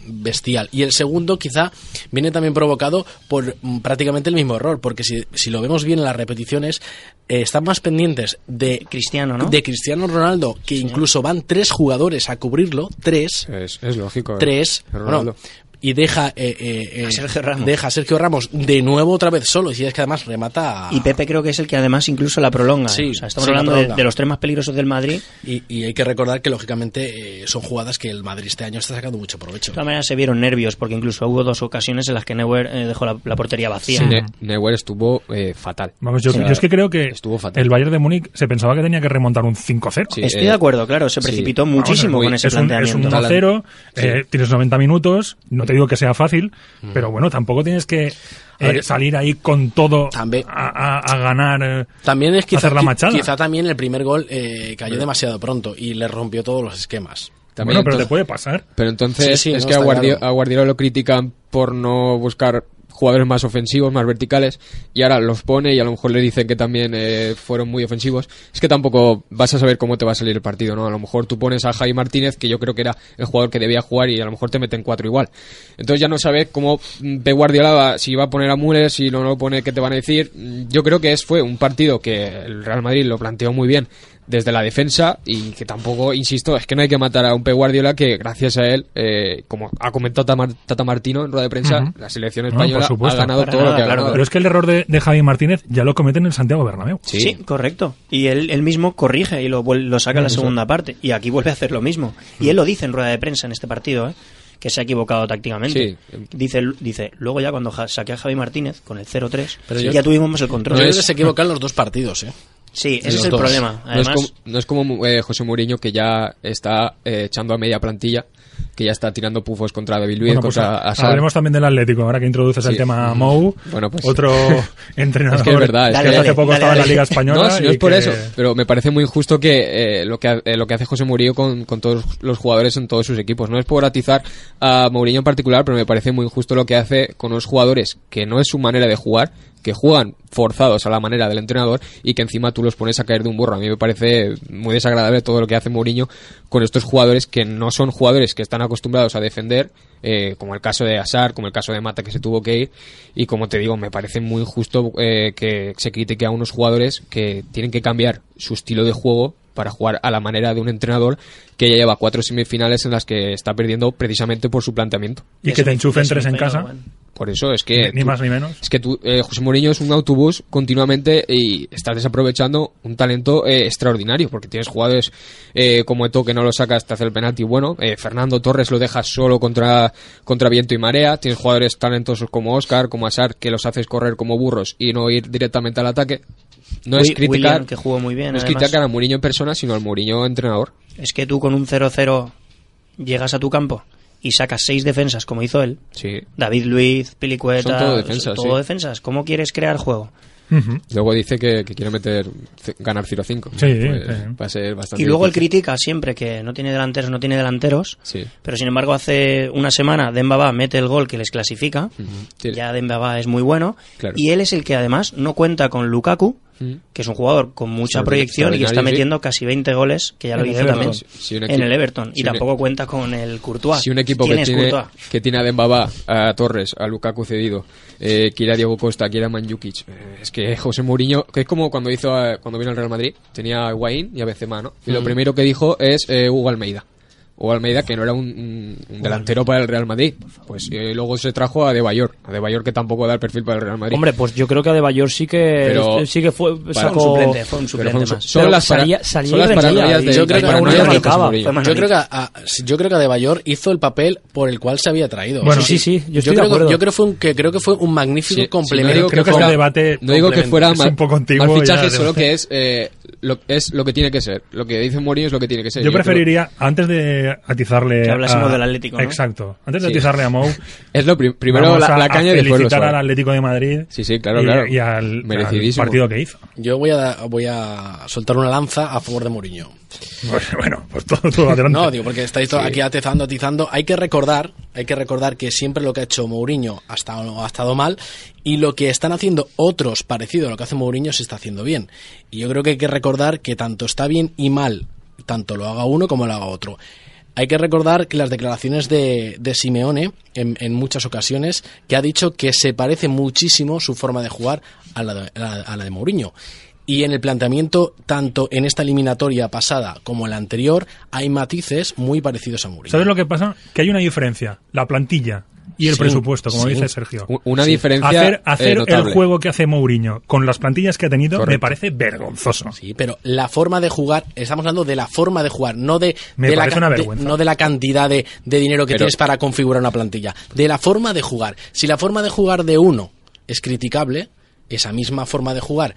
Speaker 11: bestial. Y el segundo quizá viene también provocado por mm, prácticamente el mismo error, porque si, si lo vemos bien en las repeticiones, eh, están más pendientes de
Speaker 10: Cristiano, ¿no?
Speaker 11: de Cristiano Ronaldo, que incluso van tres jugadores a cubrirlo, tres,
Speaker 8: Es, es lógico. eh.
Speaker 11: tres,
Speaker 8: Ronaldo.
Speaker 11: bueno, y deja, eh, eh, eh,
Speaker 10: A Sergio Ramos.
Speaker 11: deja a Sergio Ramos de nuevo otra vez solo, y es que además remata a-
Speaker 10: Y Pepe creo que es el que además incluso la prolonga.
Speaker 11: Sí,
Speaker 10: O sea, estamos
Speaker 11: sí, la
Speaker 10: hablando de, de los tres más peligrosos del Madrid.
Speaker 11: Y, y hay que recordar que, lógicamente, eh, son jugadas que el Madrid este año está sacando mucho provecho.
Speaker 10: De todas maneras se vieron nervios porque incluso hubo dos ocasiones en las que Neuer eh, dejó la, la portería vacía.
Speaker 8: Sí, Ne- Neuer estuvo eh, fatal.
Speaker 7: Vamos, yo, yo es que creo que
Speaker 8: estuvo fatal.
Speaker 7: el Bayern de Múnich se pensaba que tenía que remontar un 5-0.
Speaker 8: Sí,
Speaker 10: Estoy
Speaker 8: eh,
Speaker 10: de acuerdo, claro, se
Speaker 8: sí.
Speaker 10: precipitó
Speaker 7: Vamos,
Speaker 10: muchísimo
Speaker 7: es
Speaker 10: con
Speaker 7: muy-
Speaker 10: ese
Speaker 7: es un, es
Speaker 10: planteamiento.
Speaker 7: un 1-0, eh, tienes 90 minutos, no te digo que sea fácil,
Speaker 8: Mm.
Speaker 7: pero bueno, tampoco tienes que eh,
Speaker 11: ver,
Speaker 7: salir ahí con todo
Speaker 11: también-
Speaker 7: a, a- a ganar. eh,
Speaker 11: También es quizá,
Speaker 7: hacer la machada.
Speaker 11: quizá también el primer gol eh, cayó demasiado pronto y le rompió todos los esquemas.
Speaker 8: También
Speaker 7: bueno, pero te
Speaker 8: entonces-
Speaker 7: puede pasar.
Speaker 8: Pero entonces
Speaker 11: Sí, sí,
Speaker 8: es
Speaker 11: no,
Speaker 8: que a, Guardi-
Speaker 11: claro.
Speaker 8: a Guardiola lo critican por no buscar jugadores más ofensivos, más verticales, y ahora los pone y a lo mejor le dicen que también eh, fueron muy ofensivos. Es que tampoco vas a saber cómo te va a salir el partido, ¿no? A lo mejor tú pones a Javi Martínez, que yo creo que era el jugador que debía jugar, y a lo mejor te meten cuatro igual. Entonces ya no sabes cómo mm, Pep Guardiola va- si va a poner a Müller, si no lo pone, qué te van a decir. Mm, Yo creo que es, fue un partido que el Real Madrid lo planteó muy bien desde la defensa y que tampoco, insisto, es que no hay que matar a un Pep Guardiola que gracias a él, eh, como ha comentado Tata, Mar- Tata Martino en rueda de prensa,
Speaker 7: Ujú.
Speaker 8: la selección española ha ganado
Speaker 10: Para
Speaker 8: todo lo que ha
Speaker 10: claro.
Speaker 8: ganado.
Speaker 7: Pero es que el error de, de Javi Martínez ya lo cometen en el Santiago Bernabéu.
Speaker 10: Sí. correcto. Y él, él mismo corrige y lo, vuel- lo saca en la segunda parte. Y aquí vuelve a hacer lo mismo. Y él lo dice en rueda de prensa en este partido, ¿eh? Que se ha equivocado tácticamente.
Speaker 8: Sí.
Speaker 10: Dice, dice, luego ya cuando ja- saqué a Javi Martínez con el 0-3,
Speaker 11: Pero yo-
Speaker 10: ya tuvimos más el control.
Speaker 11: Yo creo que se equivocan los dos partidos, ¿eh?
Speaker 10: Sí, ese es el
Speaker 11: dos.
Speaker 10: problema.
Speaker 8: No es
Speaker 10: Además,
Speaker 8: como, no es como eh, José Mourinho que ya está eh, echando a media plantilla, que ya está tirando pufos contra David Luiz,
Speaker 7: Bueno, pues
Speaker 8: contra
Speaker 7: hablemos también del Atlético, ahora que introduces el tema Mou,
Speaker 8: Bueno, pues-
Speaker 7: otro entrenador
Speaker 8: Es que es verdad, es
Speaker 7: que
Speaker 8: que-
Speaker 7: hace poco
Speaker 10: dale,
Speaker 7: estaba en la. Liga Española.
Speaker 8: No, si no
Speaker 7: y
Speaker 8: es por
Speaker 7: que-
Speaker 8: eso, pero me parece muy injusto que eh, lo que eh, lo que hace José Mourinho con, con todos los jugadores en todos sus equipos. No es por atizar a Mourinho en particular, pero me parece muy injusto lo que hace con unos jugadores que no es su manera de jugar, que juegan forzados a la manera del entrenador y que encima tú los pones a caer de un burro. A mí me parece muy desagradable todo lo que hace Mourinho con estos jugadores que no son jugadores que están acostumbrados a defender, eh, como el caso de Asar, como el caso de Mata que se tuvo que ir. Y como te digo, me parece muy injusto eh, que se critique a unos jugadores que tienen que cambiar su estilo de juego para jugar a la manera de un entrenador que ya lleva cuatro semifinales en las que está perdiendo precisamente por su planteamiento.
Speaker 7: Y que te enchufen tres en casa.
Speaker 8: Por eso es que.
Speaker 7: Ni
Speaker 8: tú-
Speaker 7: más ni menos.
Speaker 8: Es que tú, eh, José Mourinho es un autobús continuamente y estás desaprovechando un talento eh, extraordinario porque tienes jugadores eh, como Eto que no lo sacas, te hace el penalti bueno. eh, Fernando Torres lo dejas solo contra, contra viento y marea. Tienes jugadores talentosos como Oscar, como Asar, que los haces correr como burros y no ir directamente al ataque. No es criticar.
Speaker 10: William, que jugó muy bien,
Speaker 8: No es
Speaker 10: además.
Speaker 8: criticar a Mourinho en persona, sino al Mourinho entrenador.
Speaker 10: Es que tú con un 0-0 llegas a tu campo y sacas seis defensas como hizo él.
Speaker 8: Sí.
Speaker 10: David Luiz, Pilicueta,
Speaker 8: Son todo defensas,
Speaker 10: todo
Speaker 8: sí.
Speaker 10: defensas. ¿Cómo quieres crear juego?
Speaker 8: Luego dice que, que quiere meter ganar 0-5.
Speaker 10: Sí,
Speaker 8: Pues
Speaker 10: sí.
Speaker 8: Va a ser bastante
Speaker 10: Y luego él critica siempre que no tiene delanteros, no tiene delanteros.
Speaker 8: Sí.
Speaker 10: Pero sin embargo, hace una semana Dembaba mete el gol que les clasifica. Ya Dembaba es muy bueno.
Speaker 8: Claro.
Speaker 10: Y él es el que además no cuenta con Lukaku,
Speaker 8: Mm.
Speaker 10: que es un jugador con mucha proyección y que está
Speaker 8: sí.
Speaker 10: metiendo casi 20 goles, que ya lo
Speaker 8: Everton.
Speaker 10: también
Speaker 8: Si-
Speaker 10: en el Everton.
Speaker 8: si
Speaker 10: y
Speaker 8: un-
Speaker 10: tampoco cuenta con el Courtois.
Speaker 8: Si un equipo
Speaker 10: ¿Quién
Speaker 8: que tiene,
Speaker 10: Courtois?
Speaker 8: que tiene a Dembaba, a Torres, a Lukaku cedido, eh, quiere a Diego Costa, quiere a Manjukic, eh, es que José Mourinho, que es como cuando hizo a- cuando vino al Real Madrid, tenía a Higuaín y a Benzema, ¿no? Y lo
Speaker 10: Mm.
Speaker 8: primero que dijo es eh, Hugo Almeida. Hugo Almeida, que no era un, un- un delantero para el Real Madrid. Pues eh, luego se trajo a De Bayor. A De Bayor que tampoco da el perfil para el Real Madrid.
Speaker 9: Hombre, pues yo creo que Adebayor sí que
Speaker 8: Pero-
Speaker 9: sí que fue sacó
Speaker 8: Fue un suplente, fue un suplente
Speaker 9: Pero
Speaker 8: más. Son las para-
Speaker 9: salía, salía
Speaker 8: son las
Speaker 9: y rendía,
Speaker 8: paranoias
Speaker 9: y-
Speaker 8: de-
Speaker 11: yo creo que. Yo creo que a, yo creo que Adebayor hizo el papel por el cual se había traído.
Speaker 9: Bueno, sí, sí, yo estoy de
Speaker 11: creo, que-
Speaker 9: acuerdo.
Speaker 11: yo creo fue un, que creo que fue un magnífico
Speaker 8: Sí, sí,
Speaker 11: complemento.
Speaker 8: no digo que
Speaker 7: Creo que
Speaker 8: fuera-
Speaker 7: el debate
Speaker 8: no digo que fuera mal,
Speaker 7: un poco antiguo
Speaker 8: mal fichaje, solo
Speaker 7: de-
Speaker 8: que es, eh, lo, es lo que tiene que ser. Lo que dice Mourinho es lo que tiene que ser.
Speaker 7: Yo preferiría, antes de atizarle.
Speaker 10: Que hablásemos
Speaker 7: a-
Speaker 10: del Atlético, ¿no?
Speaker 7: Exacto. Antes de
Speaker 8: Sí.
Speaker 7: atizarle a Mou.
Speaker 8: Es lo prim- primero
Speaker 7: vamos
Speaker 8: la-
Speaker 7: a-
Speaker 8: la caña
Speaker 7: a
Speaker 8: y después lo
Speaker 7: felicitar
Speaker 8: suave.
Speaker 7: al Atlético de Madrid.
Speaker 8: Sí, sí, claro,
Speaker 7: y,
Speaker 8: claro.
Speaker 7: Y al, partido que hizo.
Speaker 11: Yo voy a, voy a soltar una lanza a favor de Mourinho.
Speaker 7: Bueno, pues todo, todo adelante.
Speaker 11: No, digo, porque estáis
Speaker 7: Sí.
Speaker 11: aquí atizando, atizando. Hay que recordar, hay que recordar que siempre lo que ha hecho Mourinho ha estado, ha estado mal y lo que están haciendo otros parecido a lo que hace Mourinho se está haciendo bien. Y yo creo que hay que recordar que tanto está bien y mal, tanto lo haga uno como lo haga otro. Hay que recordar que las declaraciones de, de Simeone, en, en muchas ocasiones, que ha dicho que se parece muchísimo su forma de jugar a la de, a la- de Mourinho. Y en el planteamiento, tanto en esta eliminatoria pasada como en la anterior, hay matices muy parecidos a Mourinho.
Speaker 7: ¿Sabes lo que pasa? Que hay una diferencia. La plantilla y el
Speaker 11: Sí,
Speaker 7: presupuesto, como
Speaker 11: sí.
Speaker 7: dice Sergio.
Speaker 8: Una
Speaker 7: Sí.
Speaker 8: diferencia
Speaker 7: Hacer,
Speaker 8: eh,
Speaker 7: el juego que hace Mourinho con las plantillas que ha tenido me parece vergonzoso.
Speaker 11: Sí, pero la forma de jugar, estamos hablando de la forma de jugar, no de,
Speaker 7: Me
Speaker 11: de la,
Speaker 7: una
Speaker 11: de- no de la cantidad de, de dinero que
Speaker 8: Pero-
Speaker 11: tienes para configurar una plantilla, de la forma de jugar. Si la forma de jugar de uno es criticable, esa misma forma de jugar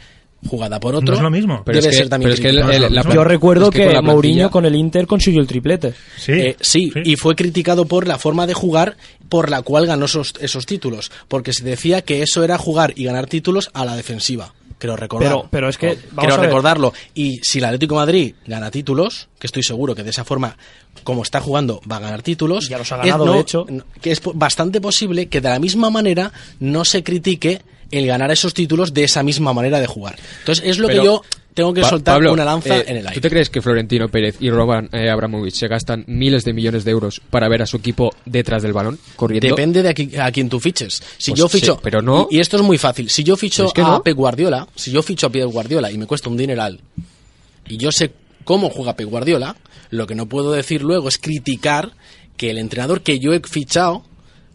Speaker 11: jugada por otro
Speaker 7: No es lo mismo.
Speaker 8: Pero
Speaker 11: debe
Speaker 8: es que-
Speaker 11: ser también
Speaker 8: pero es que el-
Speaker 11: criticable.
Speaker 8: el- la-
Speaker 9: Yo recuerdo
Speaker 8: es que
Speaker 9: que,
Speaker 8: con plantilla-
Speaker 9: Mourinho con el Inter consiguió el triplete.
Speaker 7: Sí,
Speaker 11: Eh, sí, y fue criticado por la forma de jugar por la cual ganó esos, esos títulos, porque se decía que eso era jugar y ganar títulos a la defensiva. Creo recordar.
Speaker 9: Pero- pero es que, vamos
Speaker 11: Creo recordarlo. Y si el Atlético de Madrid gana títulos, que estoy seguro que de esa forma, como está jugando, va a ganar títulos.
Speaker 9: Ya los ha
Speaker 11: es
Speaker 9: ganado,
Speaker 11: no-
Speaker 9: de hecho.
Speaker 11: no- Que es bastante posible que de la misma manera no se critique el ganar esos títulos de esa misma manera de jugar. Entonces es lo
Speaker 8: Pero-
Speaker 11: que yo tengo que
Speaker 8: Pa-
Speaker 11: soltar
Speaker 8: Pablo,
Speaker 11: una lanza
Speaker 8: eh,
Speaker 11: en el aire.
Speaker 8: ¿Tú te crees que Florentino Pérez y Roman eh, Abramovich se gastan miles de millones de euros para ver a su equipo detrás del balón corriendo?
Speaker 11: Depende de a, qui- a quién tú fiches. Si
Speaker 8: Pues
Speaker 11: yo
Speaker 8: sí,
Speaker 11: ficho,
Speaker 8: pero no-
Speaker 11: y, y esto es muy fácil. Si yo ficho
Speaker 8: Es que
Speaker 11: a
Speaker 8: no.
Speaker 11: Pep Guardiola, si yo ficho a Pep Guardiola y me cuesta un dineral, y yo sé cómo juega Pep Guardiola, lo que no puedo decir luego es criticar que el entrenador que yo he fichado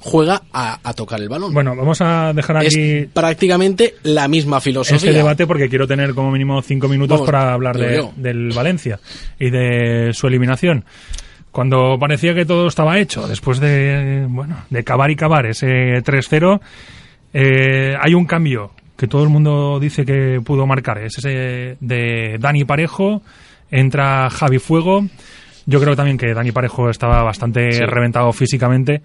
Speaker 11: juega a, a tocar el balón.
Speaker 7: Bueno, vamos a dejar
Speaker 11: es
Speaker 7: aquí
Speaker 11: prácticamente la misma filosofía.
Speaker 7: este debate porque quiero tener como mínimo cinco minutos
Speaker 11: Vamos,
Speaker 7: para hablar de- del Valencia y de su eliminación. Cuando parecía que todo estaba hecho, después de bueno de cavar y cavar ese 3-0, eh, hay un cambio que todo el mundo dice que pudo marcar. Es ese de Dani Parejo, entra Javi Fuego. Yo creo también que Dani Parejo estaba bastante
Speaker 8: Sí.
Speaker 7: reventado físicamente.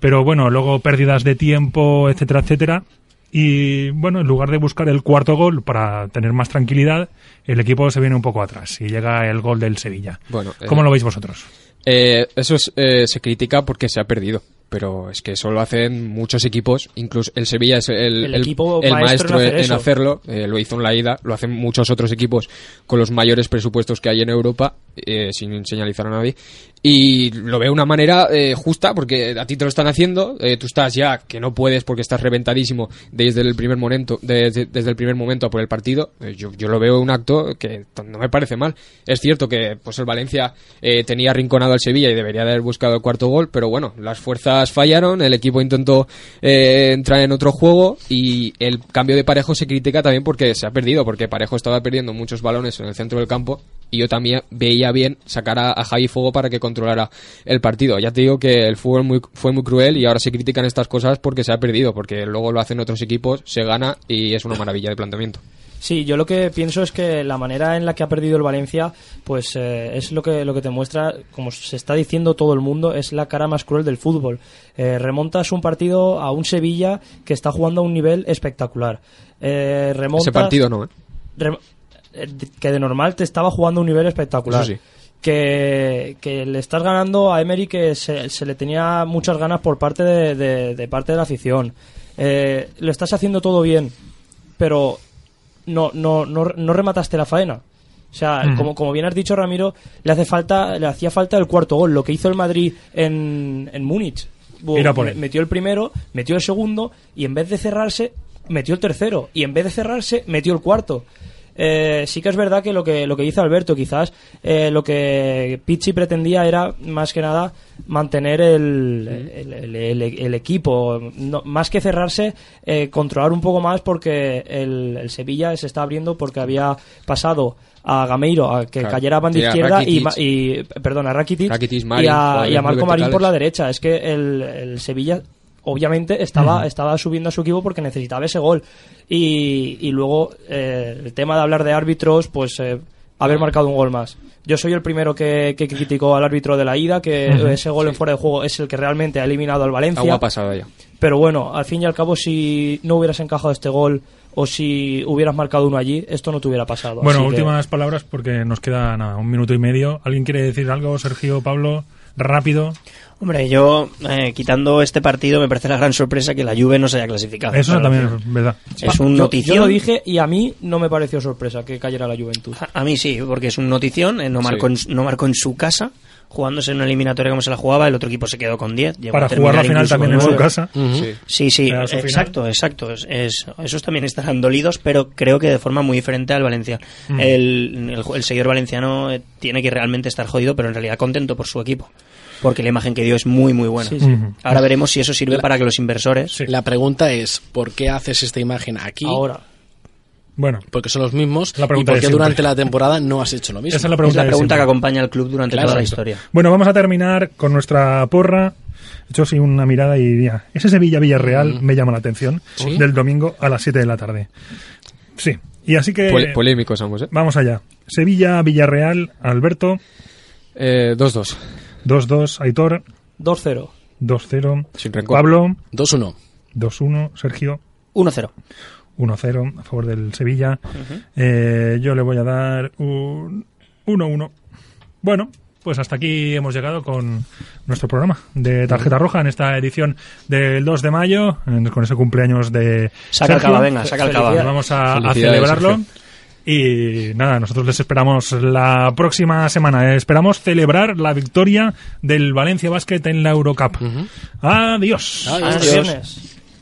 Speaker 7: Pero bueno, luego pérdidas de tiempo, etcétera, etcétera. Y bueno, en lugar de buscar el cuarto gol para tener más tranquilidad, el equipo se viene un poco atrás y llega el gol del Sevilla.
Speaker 8: Bueno, eh,
Speaker 7: ¿Cómo lo veis vosotros?
Speaker 8: Eh, eso es, eh, se critica porque se ha perdido. pero es que eso lo hacen muchos equipos, incluso el Sevilla es el,
Speaker 9: El equipo maestro
Speaker 8: maestro
Speaker 9: en hacer
Speaker 8: en, hacerlo, eh, lo hizo en la ida, lo hacen muchos otros equipos con los mayores presupuestos que hay en Europa, eh, sin señalizar a nadie, y lo veo de una manera eh, justa porque a ti te lo están haciendo, eh, tú estás ya que no puedes porque estás reventadísimo desde el primer momento, desde, el primer momento por el partido, eh, yo, yo lo veo un acto que no me parece mal. Es cierto que pues el Valencia eh, tenía arrinconado al Sevilla y debería de haber buscado el cuarto gol, pero bueno, las fuerzas fallaron, el equipo intentó eh, entrar en otro juego y el cambio de Parejo se critica también porque se ha perdido, porque Parejo estaba perdiendo muchos balones en el centro del campo y yo también veía bien sacar a, a Javi Fuego para que controlara el partido. Ya te digo que el fútbol muy- fue muy cruel y ahora se critican estas cosas porque se ha perdido, porque luego lo hacen otros equipos, se gana y es una maravilla de planteamiento.
Speaker 9: Sí, yo lo que pienso es que la manera en la que ha perdido el Valencia, pues eh, es lo que, lo que te muestra, como se está diciendo todo el mundo, es la cara más cruel del fútbol. Eh, remontas un partido a un Sevilla que está jugando a un nivel espectacular. Eh, remontas,
Speaker 8: Ese partido no, ¿eh?
Speaker 9: Que de normal te estaba jugando a un nivel espectacular.
Speaker 8: Eso sí.
Speaker 9: Que, que le estás ganando a Emery que se, se le tenía muchas ganas por parte de, de- de parte de la afición. Eh, lo estás haciendo todo bien, pero no, no, no, no remataste la faena. O sea, como, como bien has dicho, Ramiro, le hace falta, le hacía falta el cuarto gol, lo que hizo el Madrid en, en Múnich. Metió el primero, metió el segundo, y en vez de cerrarse, metió el tercero. Y en vez de cerrarse, metió el cuarto. Eh, sí que es verdad que lo que, lo que dice Alberto, quizás eh, lo que Pizzi pretendía era más que nada mantener el, el, el- el- el equipo, No- más que cerrarse, eh, controlar un poco más porque el, Sevilla se está abriendo porque había pasado a Gameiro a que
Speaker 8: Claro.
Speaker 9: cayera a banda izquierda y,
Speaker 8: Rakitic.
Speaker 9: y perdón a Rakitic,
Speaker 8: Rakitic,
Speaker 9: y, a, y Marco Marín por la derecha. Es que el, el Sevilla obviamente estaba, estaba subiendo a su equipo porque necesitaba ese gol. Y, y luego eh, el tema de hablar de árbitros, pues eh, haber marcado un gol más. Yo soy el primero que, que criticó al árbitro de la ida, que ese gol en fuera de juego es el que realmente ha eliminado al Valencia.
Speaker 8: Agua pasada ya.
Speaker 9: Pero bueno, al fin y al cabo, si no hubieras encajado este gol o si hubieras marcado uno allí, esto no te hubiera pasado.
Speaker 7: Bueno,
Speaker 9: Así que-
Speaker 7: últimas palabras porque nos queda nada, un minuto y medio. ¿Alguien quiere decir algo, Sergio, Pablo? Rápido.
Speaker 10: Hombre, yo, eh, quitando este partido, me parece la gran sorpresa que la Juve no se haya clasificado.
Speaker 7: Eso
Speaker 10: Claro,
Speaker 7: también es verdad.
Speaker 10: Es un
Speaker 9: yo,
Speaker 10: notición.
Speaker 9: yo lo dije y a mí no me pareció sorpresa que cayera la Juventud.
Speaker 10: A mí sí, porque es un notición. eh, no, marcó en, no marcó en su casa, jugándose en una eliminatoria como se la jugaba. El otro equipo se quedó con 10. llegó
Speaker 7: Para
Speaker 10: a
Speaker 7: jugar la final también en su casa.
Speaker 8: Sí.
Speaker 10: Sí,
Speaker 7: final.
Speaker 10: exacto, exacto. Es, es- esos también estarán dolidos, pero creo que de forma muy diferente al Valencia.
Speaker 7: Mm.
Speaker 10: El, el, el seguidor valenciano eh, tiene que realmente estar jodido, pero en realidad contento por su equipo. Porque la imagen que dio es muy, muy buena.
Speaker 9: Sí, sí.
Speaker 7: Ujú.
Speaker 10: Ahora veremos si eso sirve
Speaker 11: La-
Speaker 10: para que los inversores.
Speaker 7: Sí.
Speaker 11: La pregunta es, ¿por qué haces esta imagen aquí?
Speaker 9: Ahora.
Speaker 7: Bueno,
Speaker 11: Porque son los mismos.
Speaker 7: La
Speaker 11: ¿Y
Speaker 7: pregunta
Speaker 11: por
Speaker 7: de
Speaker 11: qué
Speaker 7: siempre.
Speaker 11: durante la temporada no has hecho lo mismo?
Speaker 7: esa es la
Speaker 10: Es
Speaker 7: pregunta.
Speaker 10: la
Speaker 7: de
Speaker 10: pregunta que acompaña al club durante
Speaker 11: Claro,
Speaker 10: toda la historia.
Speaker 7: Bueno, vamos a terminar con nuestra porra. He hecho así una mirada y diría, ese Sevilla-Villarreal me llama la atención
Speaker 11: ¿Sí?
Speaker 7: del domingo a las 7 de la tarde. Sí, y así que
Speaker 8: Pole- polémicos ambos, ¿eh?
Speaker 7: vamos allá. Sevilla-Villarreal, Alberto,
Speaker 8: Eh, 2-2.
Speaker 7: 2-2, Aitor,
Speaker 9: 2-0.
Speaker 7: 2-0,
Speaker 8: Sin rencor.
Speaker 7: Pablo,
Speaker 11: 2-1.
Speaker 7: 2-1, Sergio,
Speaker 10: 1-0.
Speaker 7: 1-0 a favor del Sevilla. Eh, yo le voy a dar un 1-1. Bueno, pues hasta aquí hemos llegado con nuestro programa de Tarjeta Roja en esta edición del 2 de mayo, con ese cumpleaños de
Speaker 10: Saca el
Speaker 7: Sergio.
Speaker 10: cava, venga, saca el cava.
Speaker 7: Vamos a, a celebrarlo.
Speaker 8: Sergio.
Speaker 7: Y nada, nosotros les esperamos la próxima semana. Esperamos celebrar la victoria del Valencia Basket en la Eurocup. Adiós.
Speaker 11: Adiós.